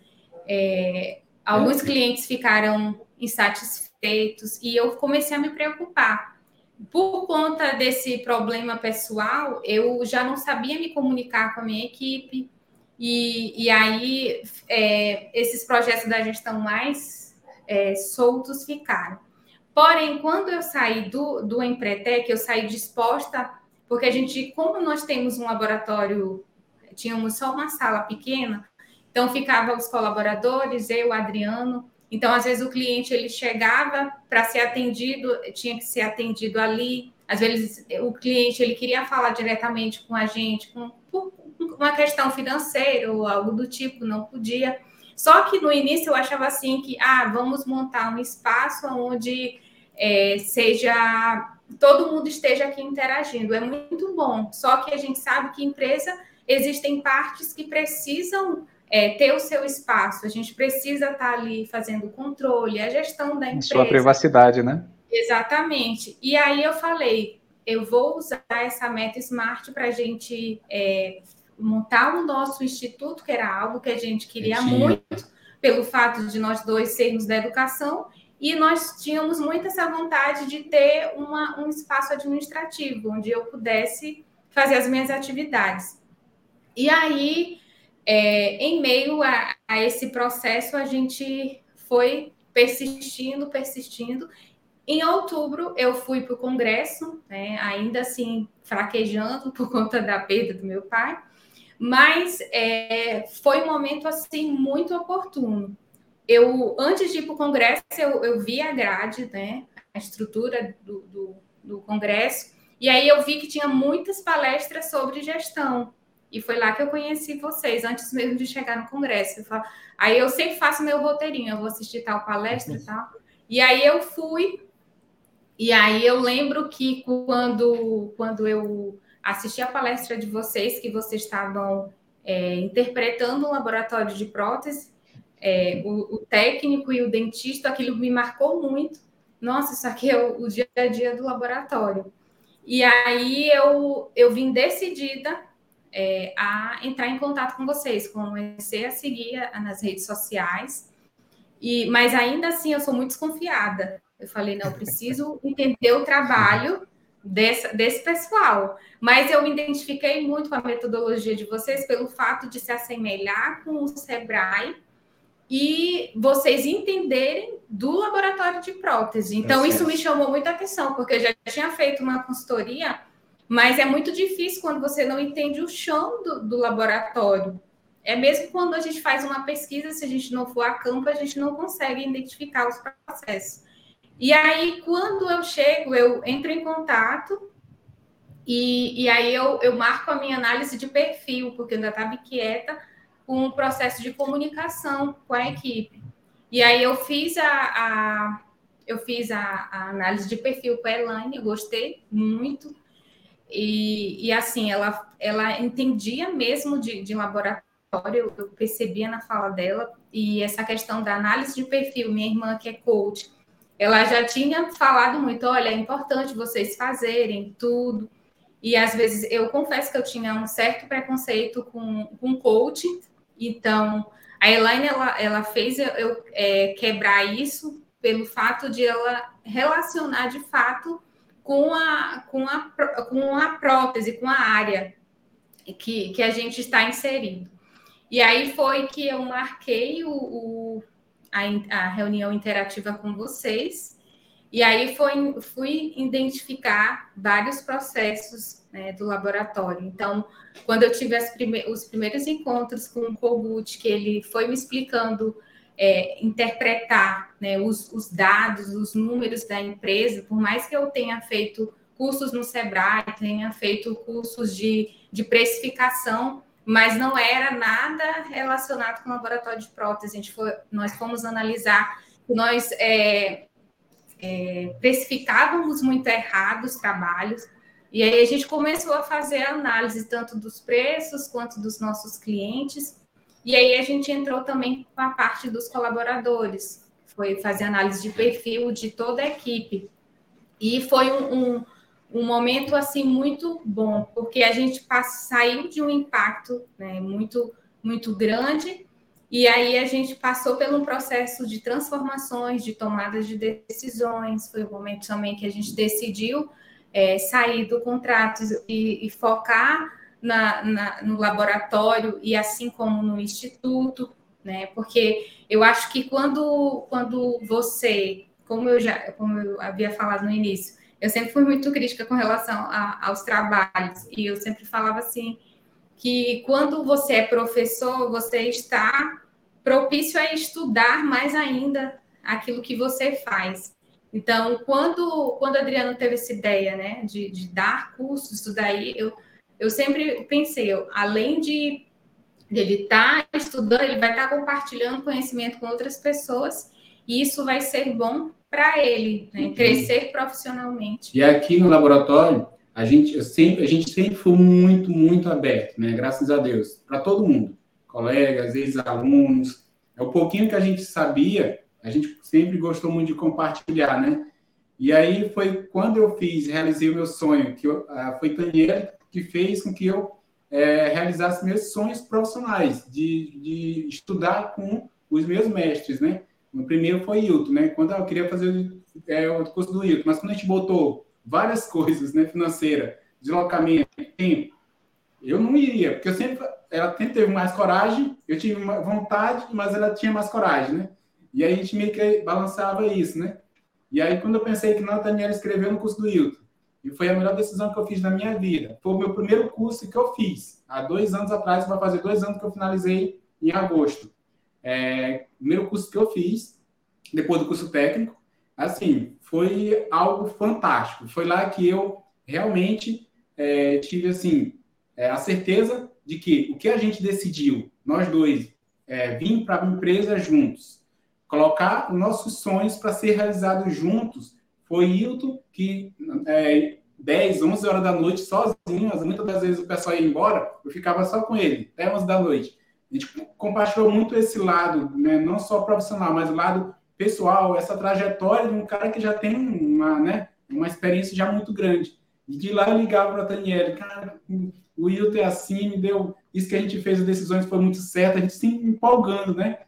é, alguns clientes ficaram insatisfeitos e eu comecei a me preocupar. Por conta desse problema pessoal, eu já não sabia me comunicar com a minha equipe, e, e aí, é, esses projetos da gestão mais é, soltos ficaram. Porém, quando eu saí do, do Empretec, eu saí disposta, porque a gente, como nós temos um laboratório, tínhamos só uma sala pequena, então ficava os colaboradores, eu, Adriano. Então, às vezes o cliente ele chegava para ser atendido, tinha que ser atendido ali. Às vezes o cliente ele queria falar diretamente com a gente, com, por, uma questão financeira ou algo do tipo, não podia. Só que no início eu achava assim que, ah, vamos montar um espaço onde é, seja todo mundo esteja aqui interagindo. É muito bom. Só que a gente sabe que empresa existem partes que precisam é, ter o seu espaço. A gente precisa estar ali fazendo o controle, a gestão da empresa. Sua privacidade, né? Exatamente. E aí eu falei, eu vou usar essa meta smart para a gente é, montar o nosso instituto, que era algo que a gente queria muito, pelo fato de nós dois sermos da educação, e nós tínhamos muito essa vontade de ter uma, um espaço administrativo, onde eu pudesse fazer as minhas atividades. E aí, é, em meio a, a esse processo, a gente foi persistindo, persistindo. Em outubro, eu fui para o congresso, né, ainda assim fraquejando por conta da perda do meu pai, mas é, foi um momento assim muito oportuno. Eu antes de ir para o congresso eu, eu, vi a grade, né, a estrutura do, do, do congresso, e aí eu vi que tinha muitas palestras sobre gestão. E foi lá que eu conheci vocês, antes mesmo de chegar no congresso. Eu falo, aí eu sempre faço meu roteirinho, eu vou assistir tal palestra e tal. E aí eu fui, e aí eu lembro que quando, quando eu assisti a palestra de vocês, que vocês estavam é, interpretando um laboratório de prótese, é, o, o, técnico e o dentista, aquilo me marcou muito. Nossa, isso aqui é o, o dia a dia do laboratório. E aí eu, eu vim decidida é, a entrar em contato com vocês, comecei a seguir nas redes sociais, e mas ainda assim eu sou muito desconfiada. Eu falei, não, eu preciso <laughs> entender o trabalho desse, desse pessoal. Mas eu me identifiquei muito com a metodologia de vocês pelo fato de se assemelhar com o Sebrae e vocês entenderem do laboratório de prótese. Então, é isso me chamou muita atenção, porque eu já tinha feito uma consultoria, mas é muito difícil quando você não entende o chão do, do laboratório. É mesmo quando a gente faz uma pesquisa, se a gente não for a campo, a gente não consegue identificar os processos. E aí, quando eu chego, eu entro em contato e, e aí eu, eu marco a minha análise de perfil, porque eu ainda estava inquieta com o processo de comunicação com a equipe. E aí eu fiz a, a eu fiz a, a, análise de perfil com a Elaine, eu gostei muito. E, e assim, ela, ela entendia mesmo de, de laboratório, eu, eu percebia na fala dela, e essa questão da análise de perfil, minha irmã que é coach, ela já tinha falado muito, olha, é importante vocês fazerem tudo. E às vezes eu confesso que eu tinha um certo preconceito com, com coach, então a Elaine ela, ela fez eu, é, quebrar isso pelo fato de ela relacionar de fato com a, com a, com a prótese, com a área que, que a gente está inserindo. E aí foi que eu marquei o, o a, a reunião interativa com vocês. E aí foi, fui identificar vários processos né, do laboratório. Então, quando eu tive prime os primeiros encontros com o Kogut, que ele foi me explicando é, interpretar né, os, os, dados, os números da empresa, por mais que eu tenha feito cursos no Sebrae, tenha feito cursos de, de precificação, mas não era nada relacionado com o laboratório de prótese. A gente foi, nós fomos analisar, nós é, é, precificávamos muito errado os trabalhos, e aí a gente começou a fazer análise tanto dos preços quanto dos nossos clientes, e aí a gente entrou também com a parte dos colaboradores, foi fazer análise de perfil de toda a equipe. E foi um, um um momento assim muito bom, porque a gente passa, saiu de um impacto né, muito, muito grande, e aí a gente passou pelo processo de transformações, de tomadas de decisões. Foi o momento também que a gente decidiu é, sair do contrato e, e focar na, na, no laboratório e assim como no instituto, né? Porque eu acho que quando, quando você, como eu já como eu havia falado no início, eu sempre fui muito crítica com relação a, aos trabalhos, e eu sempre falava assim, que quando você é professor, você está propício a estudar mais ainda aquilo que você faz. Então, quando, quando Adriano teve essa ideia, né, de, de dar cursos, isso daí, eu, eu sempre pensei, eu, além de ele estar tá estudando, ele vai estar tá compartilhando conhecimento com outras pessoas, e isso vai ser bom para ele né, uhum. crescer profissionalmente. E aqui no laboratório, a gente, sempre, a gente sempre foi muito, muito aberto, né? Graças a Deus, para todo mundo, colegas, ex-alunos. É o pouquinho que a gente sabia, a gente sempre gostou muito de compartilhar, né? E aí foi quando eu fiz, realizei o meu sonho, que eu, ah, foi Taniela que fez com que eu é, realizasse meus sonhos profissionais, de, de estudar com os meus mestres, né? O primeiro foi Hilton, né? Quando eu queria fazer é, o curso do Hilton, mas quando a gente botou várias coisas, né? Financeira, deslocamento, tempo, eu não iria, porque eu sempre, ela sempre teve mais coragem, eu tive vontade, mas ela tinha mais coragem, né? E aí a gente meio que balançava isso, né? E aí quando eu pensei que não, Daniela escreveu no curso do Hilton, e foi a melhor decisão que eu fiz na minha vida. Foi o meu primeiro curso que eu fiz, há dois anos atrás, vai fazer dois anos que eu finalizei em agosto. É, primeiro curso que eu fiz, depois do curso técnico, assim, foi algo fantástico. Foi lá que eu realmente é, tive, assim, é, a certeza de que o que a gente decidiu, nós dois, é, vir para a empresa juntos, colocar os nossos sonhos para ser realizados juntos, foi Hilton que é, 10, 11 horas da noite sozinho, muitas das vezes o pessoal ia embora, eu ficava só com ele, até 11 da noite. A gente compartilhou muito esse lado, né, não só profissional, mas o lado pessoal, essa trajetória de um cara que já tem uma, né, uma experiência já muito grande. E de lá eu ligava para a Daniela, cara, o Wilton é assim, me deu isso que a gente fez, as decisões foi muito certas, a gente se empolgando, né?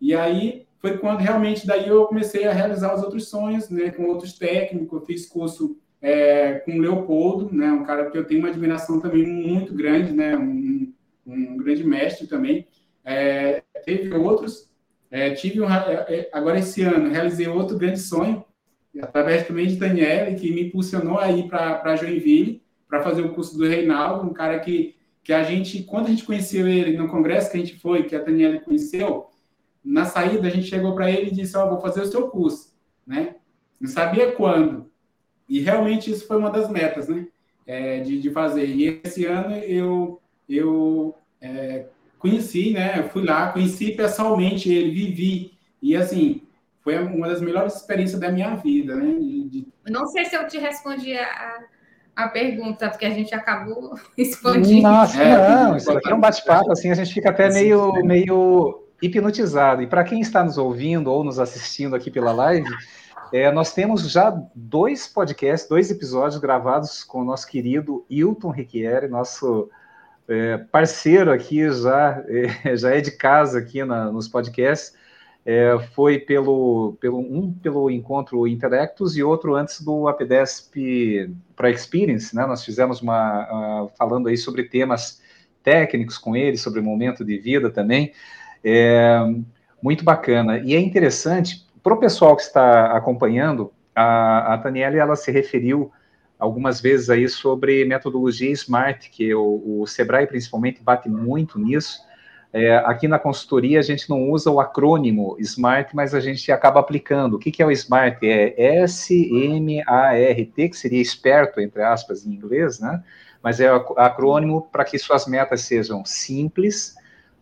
E aí foi quando realmente daí eu comecei a realizar os outros sonhos, né, com outros técnicos, eu fiz curso é, com o Leopoldo, né, um cara que eu tenho uma admiração também muito grande, né, um, um grande mestre também. É, teve outros, é, tive um, é, é, agora esse ano realizei outro grande sonho através também de Daniele, que me impulsionou a ir para Joinville para fazer o curso do Reinaldo, um cara que que a gente, quando a gente conheceu ele no congresso que a gente foi, que a Daniela conheceu, na saída a gente chegou para ele e disse: Ó, oh, vou fazer o seu curso, né? Não sabia quando. E realmente isso foi uma das metas, né? É, de, de fazer. E esse ano eu, eu é, conheci, né? Eu fui lá, conheci pessoalmente ele, vivi. E assim, foi uma das melhores experiências da minha vida, né? De. Não sei se eu te respondi a, a pergunta, porque a gente acabou <laughs> expandindo. Nossa, é, não, isso aqui é um bate-papo, assim, a gente fica até meio, meio hipnotizado. E para quem está nos ouvindo ou nos assistindo aqui pela live, é, nós temos já dois podcasts, dois episódios gravados com o nosso querido Hilton Riquieri, nosso é, parceiro aqui, já é, <laughs> já é de casa aqui na, nos podcasts é, foi pelo, pelo um pelo encontro Interactus e outro antes do APDESP para Experience, né? Nós fizemos uma uh, falando aí sobre temas técnicos com ele, sobre momento de vida também, é, muito bacana. E é interessante para o pessoal que está acompanhando, a, a Daniela ela se referiu algumas vezes aí sobre metodologia SMART, que o, o Sebrae principalmente bate muito nisso. É, aqui na consultoria a gente não usa o acrônimo SMART, mas a gente acaba aplicando. O que, que é o SMART? É S-M-A-R-T, que seria esperto, entre aspas, em inglês, né? Mas é o acrônimo para que suas metas sejam simples,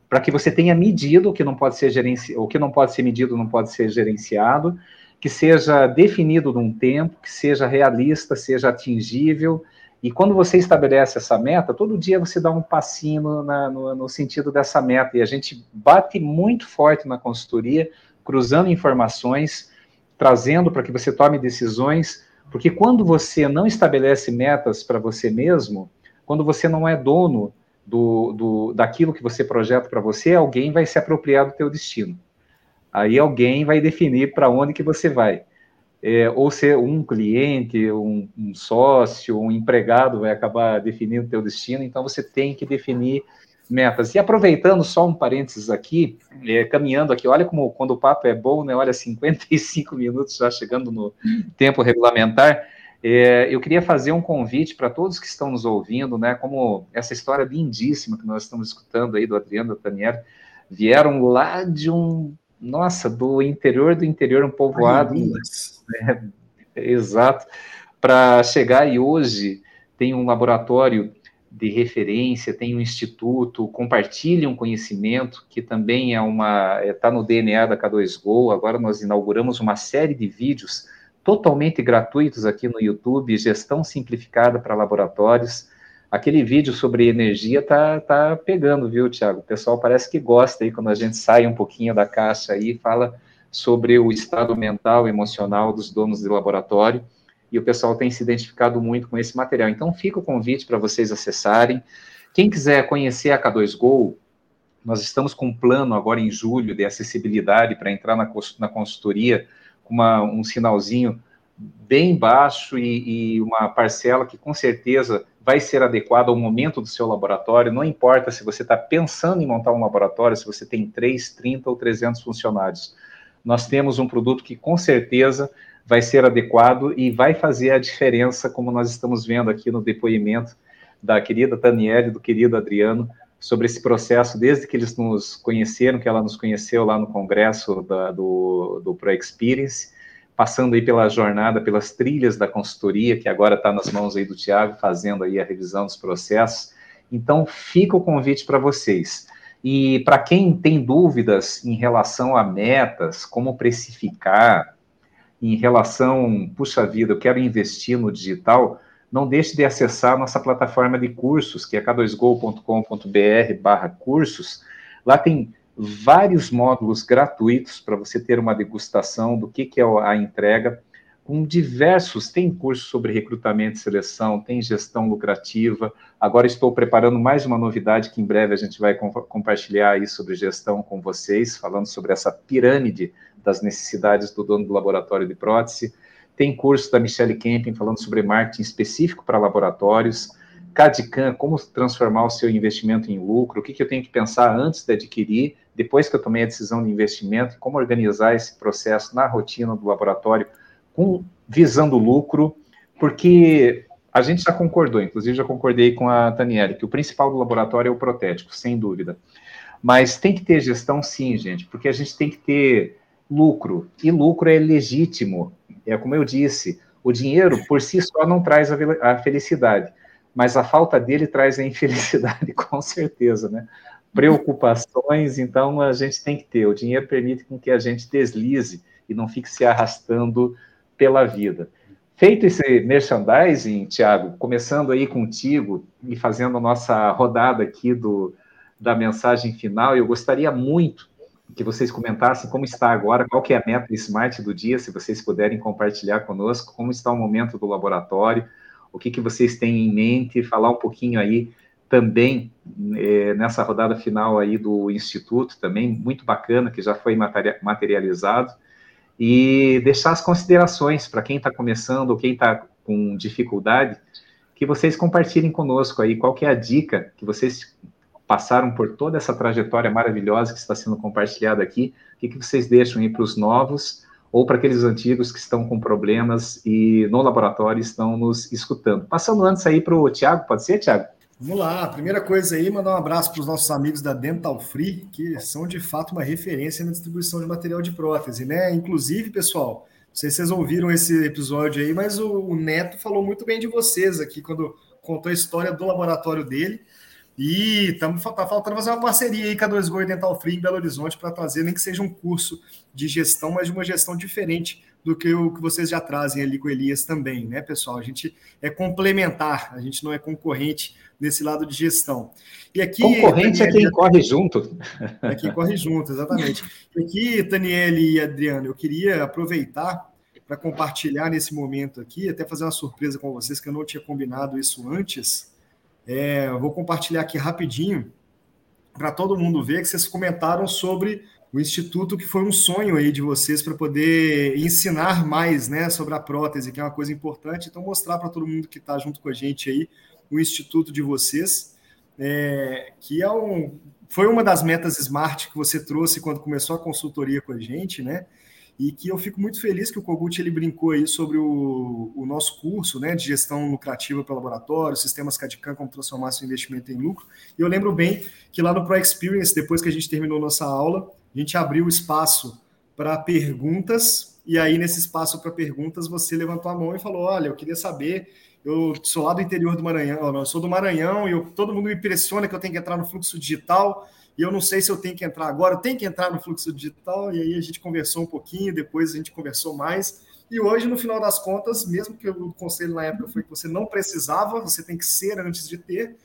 para que você tenha medido o que não pode ser gerenci... o que não pode ser medido não pode ser gerenciado, que seja definido num tempo, que seja realista, seja atingível, e quando você estabelece essa meta, todo dia você dá um passinho na, no, no, sentido dessa meta. E a gente bate muito forte na consultoria, cruzando informações, trazendo para que você tome decisões, porque quando você não estabelece metas para você mesmo, quando você não é dono do, do daquilo que você projeta para você, alguém vai se apropriar do teu destino. Aí alguém vai definir para onde que você vai é, ou ser um cliente, um, um, sócio, um empregado vai acabar definindo o teu destino, então você tem que definir metas. E aproveitando só um parênteses aqui, é, caminhando aqui, olha como quando o papo é bom, né? Olha, <laughs> 55 minutos já chegando no tempo regulamentar. É, eu queria fazer um convite para todos que estão nos ouvindo, né? Como essa história lindíssima que nós estamos escutando aí do Adriano da Tanier, vieram lá de um nossa, do interior do interior, um povoado. É, <laughs> exato. Para chegar e hoje tem um laboratório de referência, tem um instituto, compartilha um conhecimento que também é uma está é, no DNA da K2Go. Agora nós inauguramos uma série de vídeos totalmente gratuitos aqui no YouTube, gestão simplificada para laboratórios aquele vídeo sobre energia tá, tá pegando, viu, Tiago? O pessoal parece que gosta aí quando a gente sai um pouquinho da caixa aí e fala sobre o estado mental, emocional dos donos de laboratório, e o pessoal tem se identificado muito com esse material. Então, fica o convite para vocês acessarem. Quem quiser conhecer a K2Go, nós estamos com um plano agora em julho de acessibilidade para entrar na, na consultoria com uma, um sinalzinho bem baixo e, e uma parcela que com certeza vai ser adequado ao momento do seu laboratório, não importa se você está pensando em montar um laboratório, se você tem 3, 30 ou 300 funcionários. Nós temos um produto que com certeza vai ser adequado e vai fazer a diferença, como nós estamos vendo aqui no depoimento da querida Daniele, do querido Adriano, sobre esse processo, desde que eles nos conheceram, que ela nos conheceu lá no congresso da, do, do Pro Experience, passando aí pela jornada, pelas trilhas da consultoria, que agora está nas mãos aí do Tiago, fazendo aí a revisão dos processos. Então, fica o convite para vocês. E para quem tem dúvidas em relação a metas, como precificar, em relação, puxa vida, eu quero investir no digital, não deixe de acessar nossa plataforma de cursos, que é k2go.com.br barra cursos. Lá tem vários módulos gratuitos para você ter uma degustação do que, que é a entrega, com diversos, tem cursos sobre recrutamento e seleção, tem gestão lucrativa. Agora estou preparando mais uma novidade que em breve a gente vai compartilhar aí sobre gestão com vocês, falando sobre essa pirâmide das necessidades do dono do laboratório de prótese. Tem curso da Michelle Kempin falando sobre marketing específico para laboratórios. CADCAM, como transformar o seu investimento em lucro, o que, que eu tenho que pensar antes de adquirir, depois que eu tomei a decisão de investimento, como organizar esse processo na rotina do laboratório, com, visando lucro, porque a gente já concordou, inclusive já concordei com a Taniele, que o principal do laboratório é o protético, sem dúvida. Mas tem que ter gestão sim, gente, porque a gente tem que ter lucro, e lucro é legítimo. É como eu disse, o dinheiro por si só não traz a felicidade, mas a falta dele traz a infelicidade, <laughs> com certeza, né? Preocupações, então a gente tem que ter. O dinheiro permite com que a gente deslize e não fique se arrastando pela vida. Feito esse merchandising, Tiago, começando aí contigo e fazendo a nossa rodada aqui do, da mensagem final, eu gostaria muito que vocês comentassem como está agora, qual que é a meta Smart do dia, se vocês puderem compartilhar conosco, como está o momento do laboratório, o que, que vocês têm em mente, falar um pouquinho aí também é, nessa rodada final aí do Instituto, também muito bacana, que já foi materializado, e deixar as considerações para quem está começando ou quem está com dificuldade, que vocês compartilhem conosco aí qual que é a dica que vocês passaram por toda essa trajetória maravilhosa que está sendo compartilhada aqui, o que, que vocês deixam aí para os novos ou para aqueles antigos que estão com problemas e no laboratório estão nos escutando. Passando antes aí para o Tiago, pode ser, Tiago? Vamos lá, primeira coisa aí, mandar um abraço para os nossos amigos da Dental Free, que são de fato uma referência na distribuição de material de prótese, né? Inclusive, pessoal, não sei se vocês ouviram esse episódio aí, mas o, o Neto falou muito bem de vocês aqui quando contou a história do laboratório dele. E estamos tá faltando fazer uma parceria aí com a 2 Go e Dental Free em Belo Horizonte para trazer, nem que seja um curso de gestão, mas de uma gestão diferente do que o que vocês já trazem ali com o Elias também, né, pessoal? A gente é complementar, a gente não é concorrente nesse lado de gestão. E aqui, Concorrente Daniele, é quem corre junto. É quem corre junto, exatamente. E aqui, Daniele e Adriano, eu queria aproveitar para compartilhar nesse momento aqui, até fazer uma surpresa com vocês, que eu não tinha combinado isso antes é, vou compartilhar aqui rapidinho para todo mundo ver que vocês comentaram sobre o instituto que foi um sonho aí de vocês para poder ensinar mais, né, sobre a prótese, que é uma coisa importante. Então mostrar para todo mundo que está junto com a gente aí o instituto de vocês, é, que é um, foi uma das metas Smart que você trouxe quando começou a consultoria com a gente, né? E que eu fico muito feliz que o Kogut ele brincou aí sobre o, o nosso curso né, de gestão lucrativa para laboratório, sistemas CAD-CAM, como transformar seu investimento em lucro. E eu lembro bem que lá no Pro Experience, depois que a gente terminou nossa aula, a gente abriu o espaço para perguntas, e aí nesse espaço para perguntas você levantou a mão e falou: Olha, eu queria saber. Eu sou lá do interior do Maranhão, eu sou do Maranhão e eu, todo mundo me impressiona que eu tenho que entrar no fluxo digital e eu não sei se eu tenho que entrar agora, eu tenho que entrar no fluxo digital, e aí a gente conversou um pouquinho, depois a gente conversou mais, e hoje, no final das contas, mesmo que o conselho na época foi que você não precisava, você tem que ser antes de ter,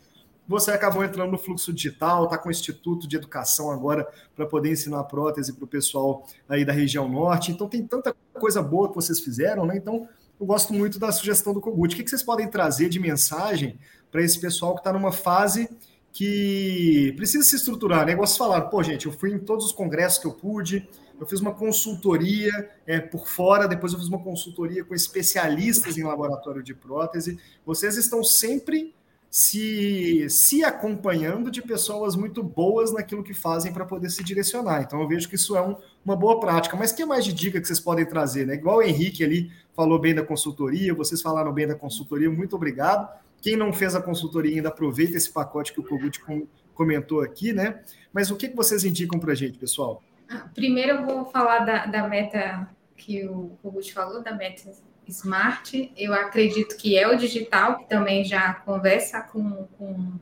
você acabou entrando no fluxo digital, está com o Instituto de Educação agora para poder ensinar prótese para o pessoal aí da região norte. Então tem tanta coisa boa que vocês fizeram, né? Então eu gosto muito da sugestão do Kogut. O que vocês podem trazer de mensagem para esse pessoal que está numa fase que precisa se estruturar. Né? falaram, pô, gente, eu fui em todos os congressos que eu pude, eu fiz uma consultoria é, por fora, depois eu fiz uma consultoria com especialistas em laboratório de prótese. Vocês estão sempre se, se acompanhando de pessoas muito boas naquilo que fazem para poder se direcionar. Então eu vejo que isso é um, uma boa prática. Mas que mais de dica que vocês podem trazer? Né? Igual o Henrique ali falou bem da consultoria, vocês falaram bem da consultoria, muito obrigado. Quem não fez a consultoria ainda aproveita esse pacote que o Kogut comentou aqui, né? Mas o que, vocês indicam para a gente, pessoal? Ah, primeiro eu vou falar da, da meta que o Kogut falou, da meta Smart. Eu acredito que é o digital, que também já conversa com, com,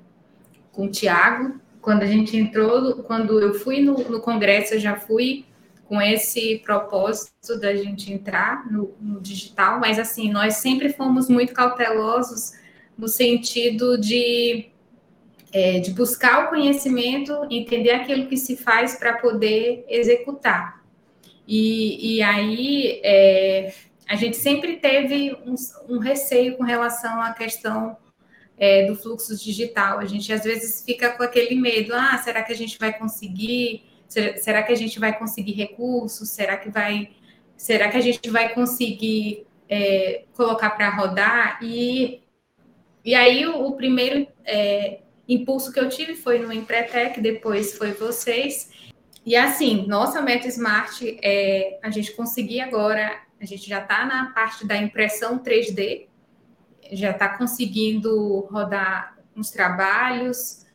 com o Tiago. Quando a gente entrou, quando eu fui no, no congresso, eu já fui com esse propósito da gente entrar no, no digital, mas assim, nós sempre fomos muito cautelosos no sentido de é, de buscar o conhecimento, entender aquilo que se faz para poder executar. E, e aí é, a gente sempre teve um, um, receio com relação à questão é, do fluxo digital. A gente às vezes fica com aquele medo: ah, será que a gente vai conseguir? Será, que a gente vai conseguir recursos? Será que vai? Será que a gente vai conseguir é, colocar para rodar? E, e aí o, o primeiro é, impulso que eu tive foi no Empretec, depois foi vocês. E assim, nossa meta Smart é a gente conseguir agora, a gente já está na parte da impressão 3D, já está conseguindo rodar uns trabalhos.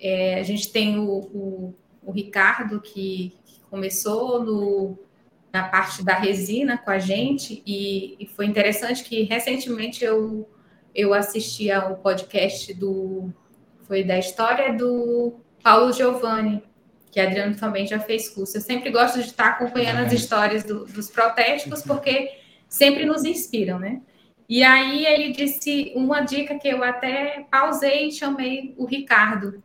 É, a gente tem o, o, o Ricardo, que, que começou no, na parte da resina com a gente, e, e, foi interessante que recentemente eu, eu assisti ao podcast do foi da história do Paulo Giovanni, que Adriano também já fez curso. Eu sempre gosto de estar acompanhando as histórias do, dos protéticos, porque sempre nos inspiram, né? E aí ele disse uma dica que eu até pausei e chamei o Ricardo.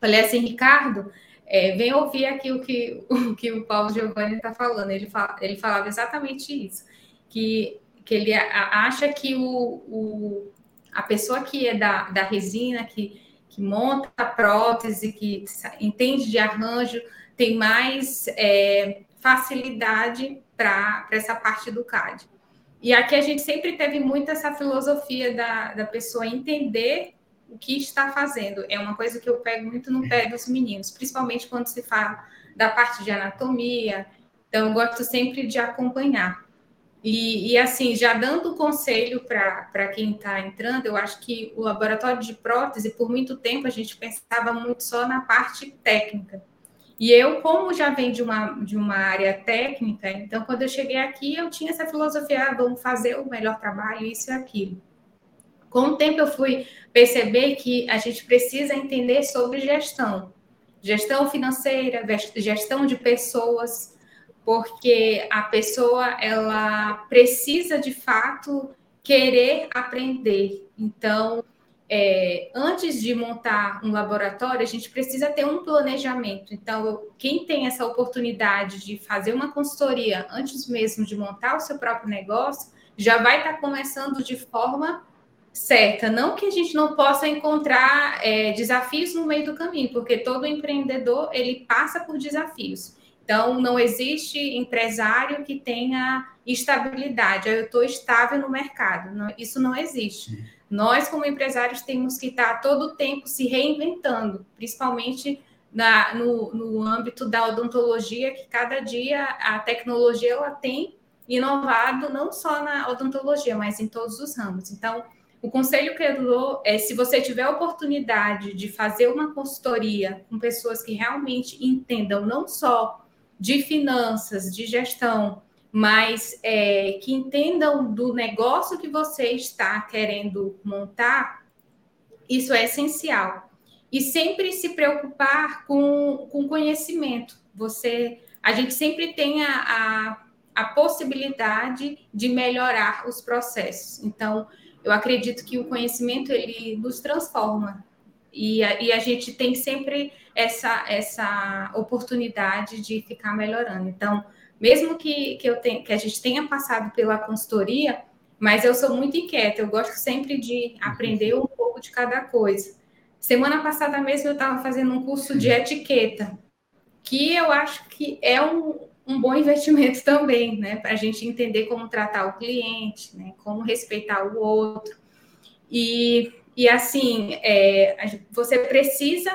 Falei assim, Ricardo, é, vem ouvir aqui o que <laughs> o, que o Paulo Giovanni está falando. Ele, fala, ele falava exatamente isso, que, que ele acha que o, o, a pessoa que é da, da resina, que que monta a prótese, que entende de arranjo, tem mais é, facilidade para essa parte do CAD. E aqui a gente sempre teve muito essa filosofia da, da pessoa entender o que está fazendo. É uma coisa que eu pego muito no pé dos meninos, principalmente quando se fala da parte de anatomia. Então, eu gosto sempre de acompanhar. E, e, assim, já dando conselho para quem está entrando, eu acho que o laboratório de prótese, por muito tempo, a gente pensava muito só na parte técnica. E eu, como já venho de uma, de uma área técnica, então, quando eu cheguei aqui, eu tinha essa filosofia, ah, vamos fazer o melhor trabalho, isso e aquilo. Com o tempo, eu fui perceber que a gente precisa entender sobre gestão. Gestão financeira, gestão de pessoas, porque a pessoa ela precisa de fato querer aprender. Então, é, antes de montar um laboratório, a gente precisa ter um planejamento. Então, quem tem essa oportunidade de fazer uma consultoria antes mesmo de montar o seu próprio negócio, já vai estar começando de forma certa. Não que a gente não possa encontrar é, desafios no meio do caminho, porque todo empreendedor ele passa por desafios. Então, não existe empresário que tenha estabilidade. Eu estou estável no mercado. Não, isso não existe. Uhum. Nós, como empresários, temos que estar todo o tempo se reinventando, principalmente na, no, no âmbito da odontologia, que cada dia a tecnologia ela tem inovado não só na odontologia, mas em todos os ramos. Então, o conselho que eu dou é se você tiver a oportunidade de fazer uma consultoria com pessoas que realmente entendam não só de finanças, de gestão, mas é, que entendam do negócio que você está querendo montar, isso é essencial. E sempre se preocupar com, com conhecimento. Você, a gente sempre tem a, a, a possibilidade de melhorar os processos. Então, eu acredito que o conhecimento ele nos transforma e a, e a gente tem sempre essa, essa oportunidade de ficar melhorando. Então, mesmo que, que, eu tenha, que a gente tenha passado pela consultoria, mas eu sou muito inquieta, eu gosto sempre de aprender um pouco de cada coisa. Semana passada mesmo eu estava fazendo um curso de etiqueta, que eu acho que é um, um bom investimento <laughs> também, né? Para a gente entender como tratar o cliente, né? como respeitar o outro. E, e assim, é, você precisa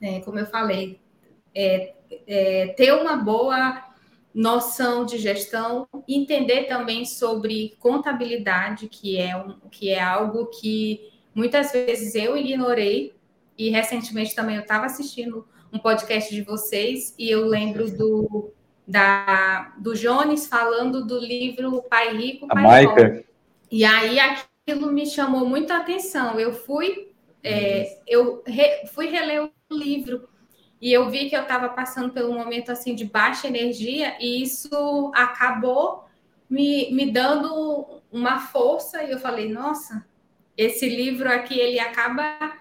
né, como eu falei, é, é, ter uma boa noção de gestão, entender também sobre contabilidade, que é, um, que é algo que muitas vezes eu ignorei, e recentemente também eu estava assistindo um podcast de vocês, e eu lembro do, da, do Jones falando do livro Pai Rico, Pai Pobre. E aí aquilo me chamou muito a atenção. Eu fui, é, eu re, fui reler o livro. e eu vi que eu estava passando pelo momento assim de baixa energia e isso acabou me, me dando uma força e eu falei, nossa, esse livro aqui ele acaba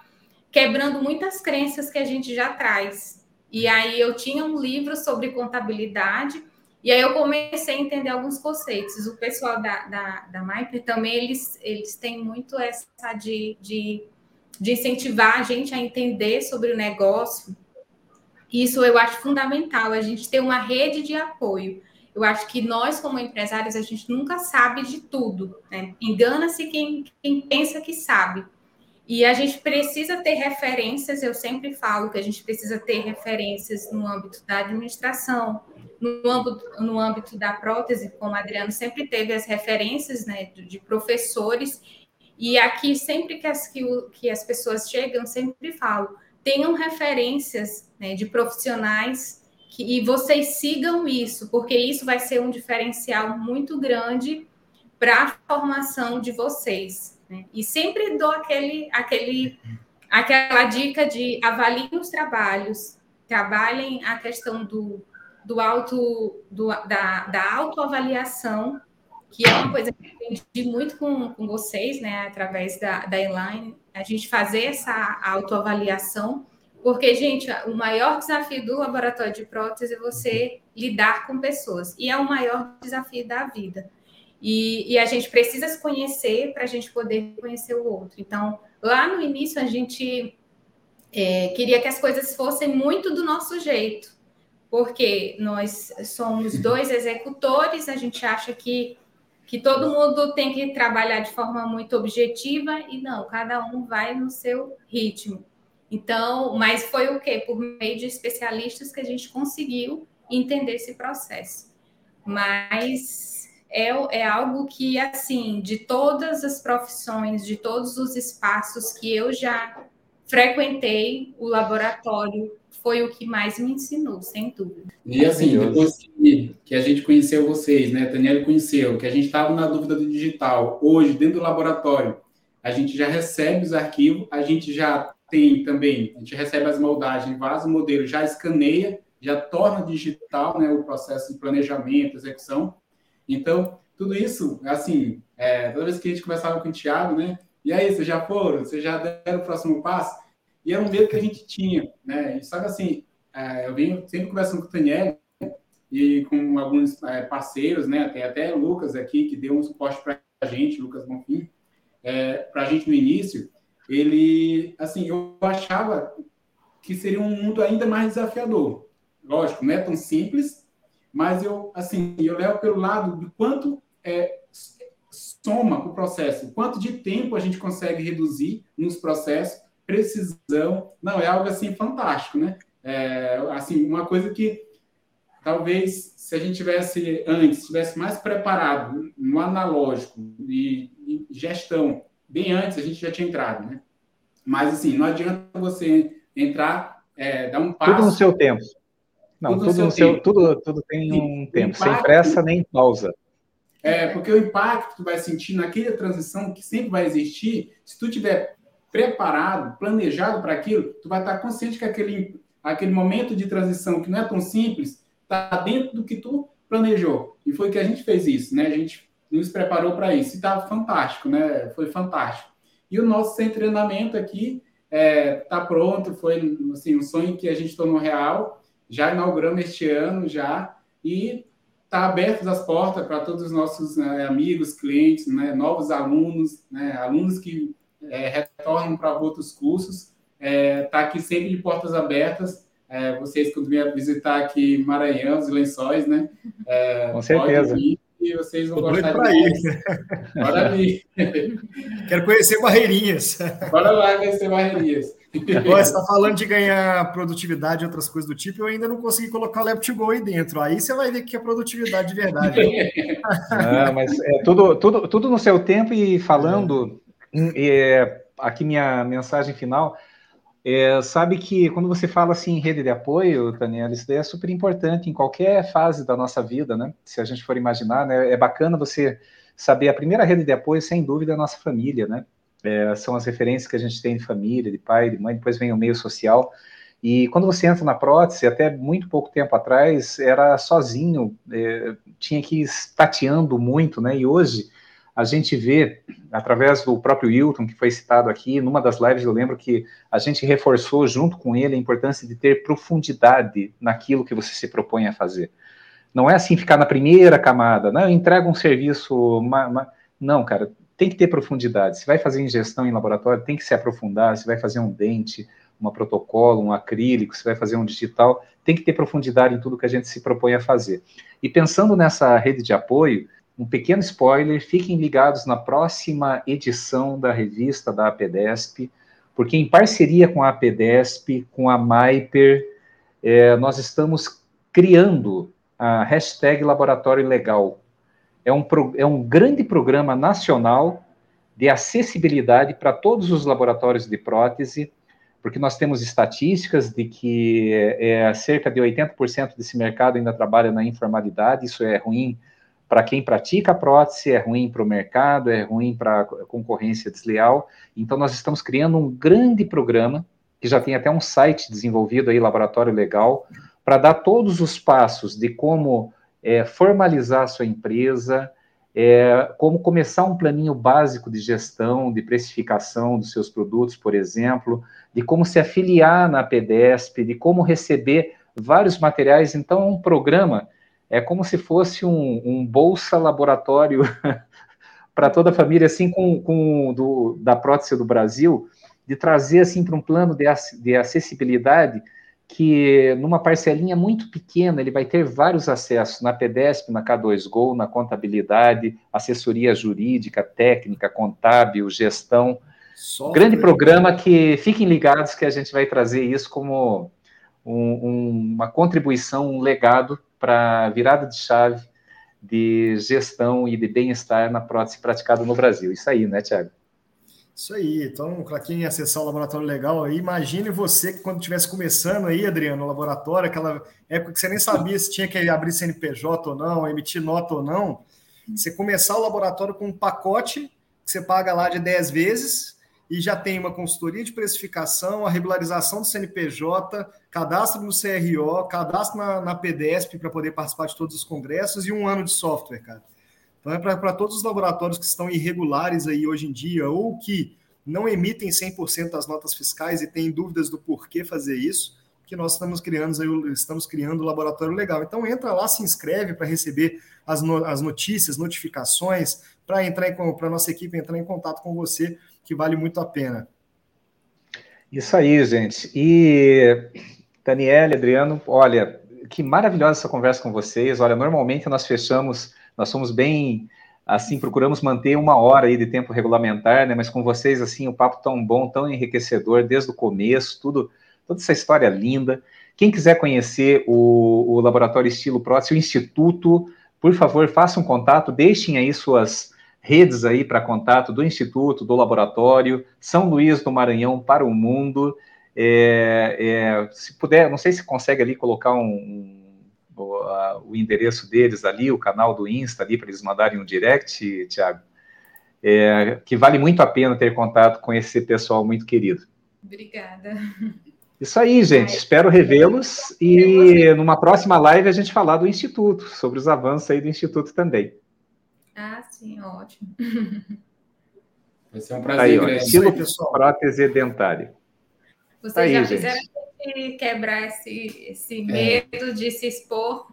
quebrando muitas crenças que a gente já traz. E aí eu tinha um livro sobre contabilidade e aí eu comecei a entender alguns conceitos. O pessoal da, da, da Maiper também, eles, eles têm muito essa de, de, de incentivar a gente a entender sobre o negócio, isso eu acho fundamental, a gente ter uma rede de apoio. Eu acho que nós, como empresários, a gente nunca sabe de tudo. Né? Engana-se quem, quem pensa que sabe. E a gente precisa ter referências, eu sempre falo que a gente precisa ter referências no âmbito da administração, no âmbito, no âmbito da prótese, como Adriano sempre teve as referências né, de, de professores, e aqui sempre que as, que, o, que as pessoas chegam, sempre falo, tenham referências né, de profissionais que, e vocês sigam isso, porque isso vai ser um diferencial muito grande para a formação de vocês. Né? E sempre dou aquele, aquele, aquela dica de avaliem os trabalhos, trabalhem a questão do, do auto, do, da, da autoavaliação, que é uma coisa que eu aprendi muito com, com vocês, né, através da, da Elaine, a gente fazer essa autoavaliação, porque, gente, o maior desafio do laboratório de prótese é você lidar com pessoas, e é o maior desafio da vida. E, e a gente precisa se conhecer para a gente poder conhecer o outro. Então, lá no início, a gente é, queria que as coisas fossem muito do nosso jeito, porque nós somos dois executores, a gente acha que que todo mundo tem que trabalhar de forma muito objetiva e não, cada um vai no seu ritmo. Então, mas foi o quê? Por meio de especialistas que a gente conseguiu entender esse processo. Mas é, é algo que, assim, de todas as profissões, de todos os espaços que eu já frequentei, o laboratório foi o que mais me ensinou, sem dúvida. E assim, depois que, que a gente conheceu vocês, né, Daniela conheceu, que a gente estava na dúvida do digital, hoje, dentro do laboratório, a gente já recebe os arquivos, a gente já tem também, a gente recebe as moldagens, vaza o modelo, já escaneia, já torna digital né, o processo de planejamento, execução. Então, tudo isso, assim, é, toda vez que a gente conversava com o Thiago, né, e aí, vocês já foram? Vocês já deram o próximo passo? E era um medo que a gente tinha, né? E que assim, é, eu venho sempre conversando com o Daniel e com alguns é, parceiros, né? Tem até Lucas aqui, que deu um suporte para a gente, Lucas Bonfim, é, para a gente no início. Ele, assim, eu achava que seria um mundo ainda mais desafiador. Lógico, não é tão simples, mas eu, assim, eu levo pelo lado do quanto é, soma o processo, quanto de tempo a gente consegue reduzir nos processos precisão. Não, é algo assim fantástico, né? É, assim, uma coisa que talvez se a gente tivesse antes, tivesse mais preparado no analógico e, e gestão, bem antes a gente já tinha entrado, né? Mas assim, não adianta você entrar, é, dar um passo. Tudo no seu tempo. Não, tudo, tudo no seu, tempo. Tudo, tudo tem um tempo, impacto, sem pressa nem pausa. É, porque o impacto que tu vai sentir naquela transição que sempre vai existir, se tu tiver preparado, planejado para aquilo, tu vai estar consciente que aquele, aquele momento de transição que não é tão simples está dentro do que tu planejou. E foi que a gente fez isso, né? A gente nos preparou para isso. E estava fantástico, né? Foi fantástico. E o nosso sem treinamento aqui está é, tá pronto, foi assim, um sonho que a gente tornou real. Já inauguramos este ano, já. E está abertas as portas para todos os nossos né, amigos, clientes, né, novos alunos, né, alunos que é, retornam para outros cursos. Está é, tá aqui sempre de portas abertas. É, vocês, quando vierem visitar aqui Maranhão, os lençóis, né? É, <laughs> Com certeza. Vir, e vocês vão Tô gostar de ir. Bora vir. Quero conhecer Barreirinhas. Bora lá conhecer Barreirinhas. Você está falando de ganhar produtividade e outras coisas do tipo, eu ainda não consegui colocar o Lab2Go aí dentro. Aí você vai ver que é produtividade de verdade. Não, mas é tudo, tudo, tudo no seu tempo e falando é, aqui minha mensagem final. É, sabe que quando você fala assim em rede de apoio, Daniela, isso daí é super importante em qualquer fase da nossa vida, né? Se a gente for imaginar, né? É bacana você saber a primeira rede de apoio, sem dúvida, é a nossa família, né? É, são as referências que a gente tem de família, de pai, de mãe, depois vem o meio social. E quando você entra na prótese, até muito pouco tempo atrás, era sozinho, é, tinha que ir tateando muito, né? E hoje a gente vê, através do próprio Hilton, que foi citado aqui, numa das lives eu lembro que a gente reforçou junto com ele a importância de ter profundidade naquilo que você se propõe a fazer. Não é assim ficar na primeira camada, não, entrega um serviço. Não, cara, tem que ter profundidade. Se vai fazer ingestão em laboratório, tem que se aprofundar. Se vai fazer um dente, uma protocolo, um acrílico, se vai fazer um digital, tem que ter profundidade em tudo que a gente se propõe a fazer. E pensando nessa rede de apoio, um pequeno spoiler, fiquem ligados na próxima edição da revista da APDESP, porque em parceria com a APDESP, com a Maiper, é, nós estamos criando a hashtag Laboratório Legal. É um, é um grande programa nacional de acessibilidade para todos os laboratórios de prótese, porque nós temos estatísticas de que é, cerca de 80% desse mercado ainda trabalha na informalidade, isso é ruim para quem pratica prótese, é ruim para o mercado, é ruim para a concorrência desleal. Então, nós estamos criando um grande programa, que já tem até um site desenvolvido aí, Laboratório Legal, para dar todos os passos de como é, formalizar a sua empresa, é, como começar um planinho básico de gestão, de precificação dos seus produtos, por exemplo, de como se afiliar na PDESP, de como receber vários materiais. Então, um programa é como se fosse um, um bolsa laboratório <laughs> para toda a família, assim, com, com do, da prótese do Brasil, de trazer assim para um plano de, de acessibilidade que numa parcelinha muito pequena ele vai ter vários acessos na PDESP, na K2Go, na contabilidade, assessoria jurídica, técnica, contábil, gestão. Software. Grande programa que fiquem ligados que a gente vai trazer isso como um, um, uma contribuição, um legado para virada de chave de gestão e de bem-estar na prótese praticada no Brasil. Isso aí, né, Tiago? Isso aí. Então, para quem acessar o laboratório legal aí, imagine você que quando estivesse começando aí, Adriano, no laboratório, aquela época que você nem sabia se tinha que abrir CNPJ ou não, emitir nota ou não, você começar o laboratório com um pacote que você paga lá de 10 vezes e já tem uma consultoria de precificação, a regularização do CNPJ, cadastro no CRO, cadastro na, na PDESP para poder participar de todos os congressos e um ano de software, cara. Então, é para todos os laboratórios que estão irregulares aí hoje em dia ou que não emitem 100% das notas fiscais e têm dúvidas do porquê fazer isso, que nós estamos criando, estamos criando o laboratório legal. Então, entra lá, se inscreve para receber as, no, as notícias, notificações, para entrar para nossa equipe entrar em contato com você, que vale muito a pena. Isso aí, gente. E Daniela, Adriano, olha, que maravilhosa essa conversa com vocês. Olha, normalmente nós fechamos nós somos bem, assim, procuramos manter uma hora aí de tempo regulamentar, né? Mas com vocês, assim, o papo tão bom, tão enriquecedor desde o começo, tudo, toda essa história linda. Quem quiser conhecer o, o Laboratório Estilo Prótese, o Instituto, por favor, façam um contato, deixem aí suas redes aí para contato do Instituto, do Laboratório, São Luís do Maranhão para o mundo. É, é, se puder, não sei se consegue ali colocar um, o, a, o endereço deles ali, o canal do Insta ali, para eles mandarem um direct, Tiago, é, que vale muito a pena ter contato com esse pessoal muito querido. Obrigada. Isso aí, gente. Espero revê-los e numa próxima live a gente falar do Instituto, sobre os avanços aí do Instituto também. Ah, sim, ótimo. Vai ser um prazer. Aí, ó, estilo prótese dentária. Vocês aí, já fizeram gente quebrar esse, esse é. medo é. de se expor.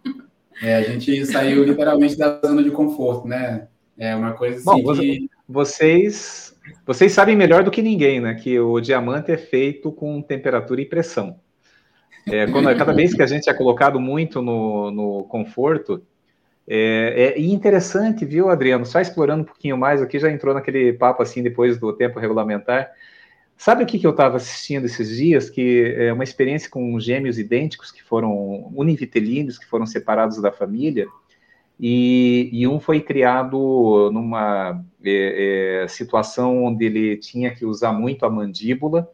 É, a gente saiu literalmente da zona de conforto, né? É uma coisa assim Bom, que... Vocês, vocês sabem melhor do que ninguém, né? Que o diamante é feito com temperatura e pressão. É, quando, cada vez que a gente é colocado muito no, no conforto, é, é interessante, viu, Adriano? Só explorando um pouquinho mais aqui, já entrou naquele papo assim depois do tempo regulamentar. Sabe o que, que eu estava assistindo esses dias? Que é uma experiência com gêmeos idênticos que foram univitelíneos, que foram separados da família, e, e um foi criado numa é, é, situação onde ele tinha que usar muito a mandíbula,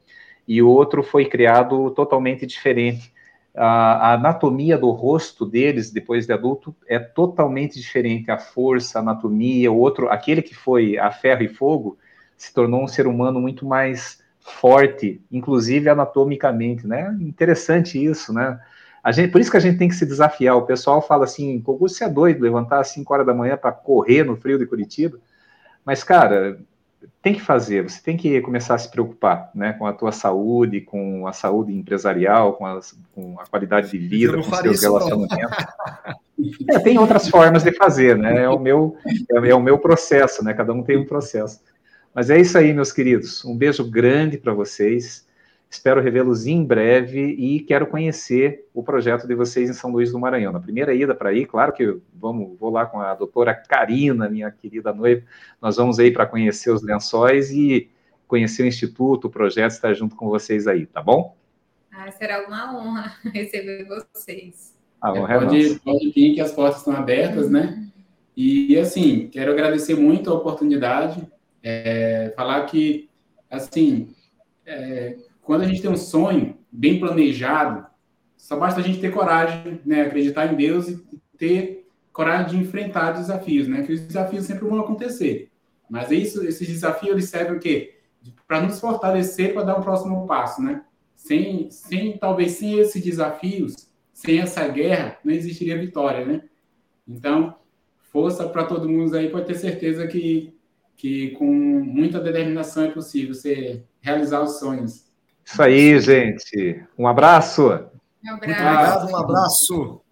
e o outro foi criado totalmente diferente. A, a anatomia do rosto deles, depois de adulto, é totalmente diferente. A força, a anatomia, o outro, aquele que foi a ferro e fogo, se tornou um ser humano muito mais forte, inclusive anatomicamente, né? Interessante isso, né? A gente, por isso que a gente tem que se desafiar. O pessoal fala assim, você é doido levantar às 5 horas da manhã para correr no frio de Curitiba. Mas, cara, tem que fazer, você tem que começar a se preocupar né, com a tua saúde, com a saúde empresarial, com, as, com a qualidade de vida, com seus relacionamentos. é, tem outras formas de fazer, né? É o meu, é, é o meu processo, né? Cada um tem um processo. Mas é isso aí, meus queridos. Um beijo grande para vocês. Espero revê-los em breve e quero conhecer o projeto de vocês em São Luís do Maranhão. Na primeira ida para aí, claro que vamos, vou lá com a doutora Karina, minha querida noiva. Nós vamos aí para conhecer os lençóis e conhecer o Instituto, o projeto, estar junto com vocês aí, tá bom? Ah, será uma honra <laughs> receber vocês. A honra é, pode, pode vir que as portas estão abertas, né? E, assim, quero agradecer muito a oportunidade, é, falar que, assim, é, quando a gente tem um sonho bem planejado, só basta a gente ter coragem, né, acreditar em Deus e ter coragem de enfrentar desafios, né? Que os desafios sempre vão acontecer. Mas isso, esses desafios eles servem o quê? Para nos fortalecer para dar um próximo passo, né? Sem, sem talvez sem esses desafios, sem essa guerra, não existiria vitória, né? Então, força para todo mundo aí, pode ter certeza que que com muita determinação é possível você realizar os sonhos. Isso aí, gente. Um abraço. Um abraço. Muito obrigado, um abraço.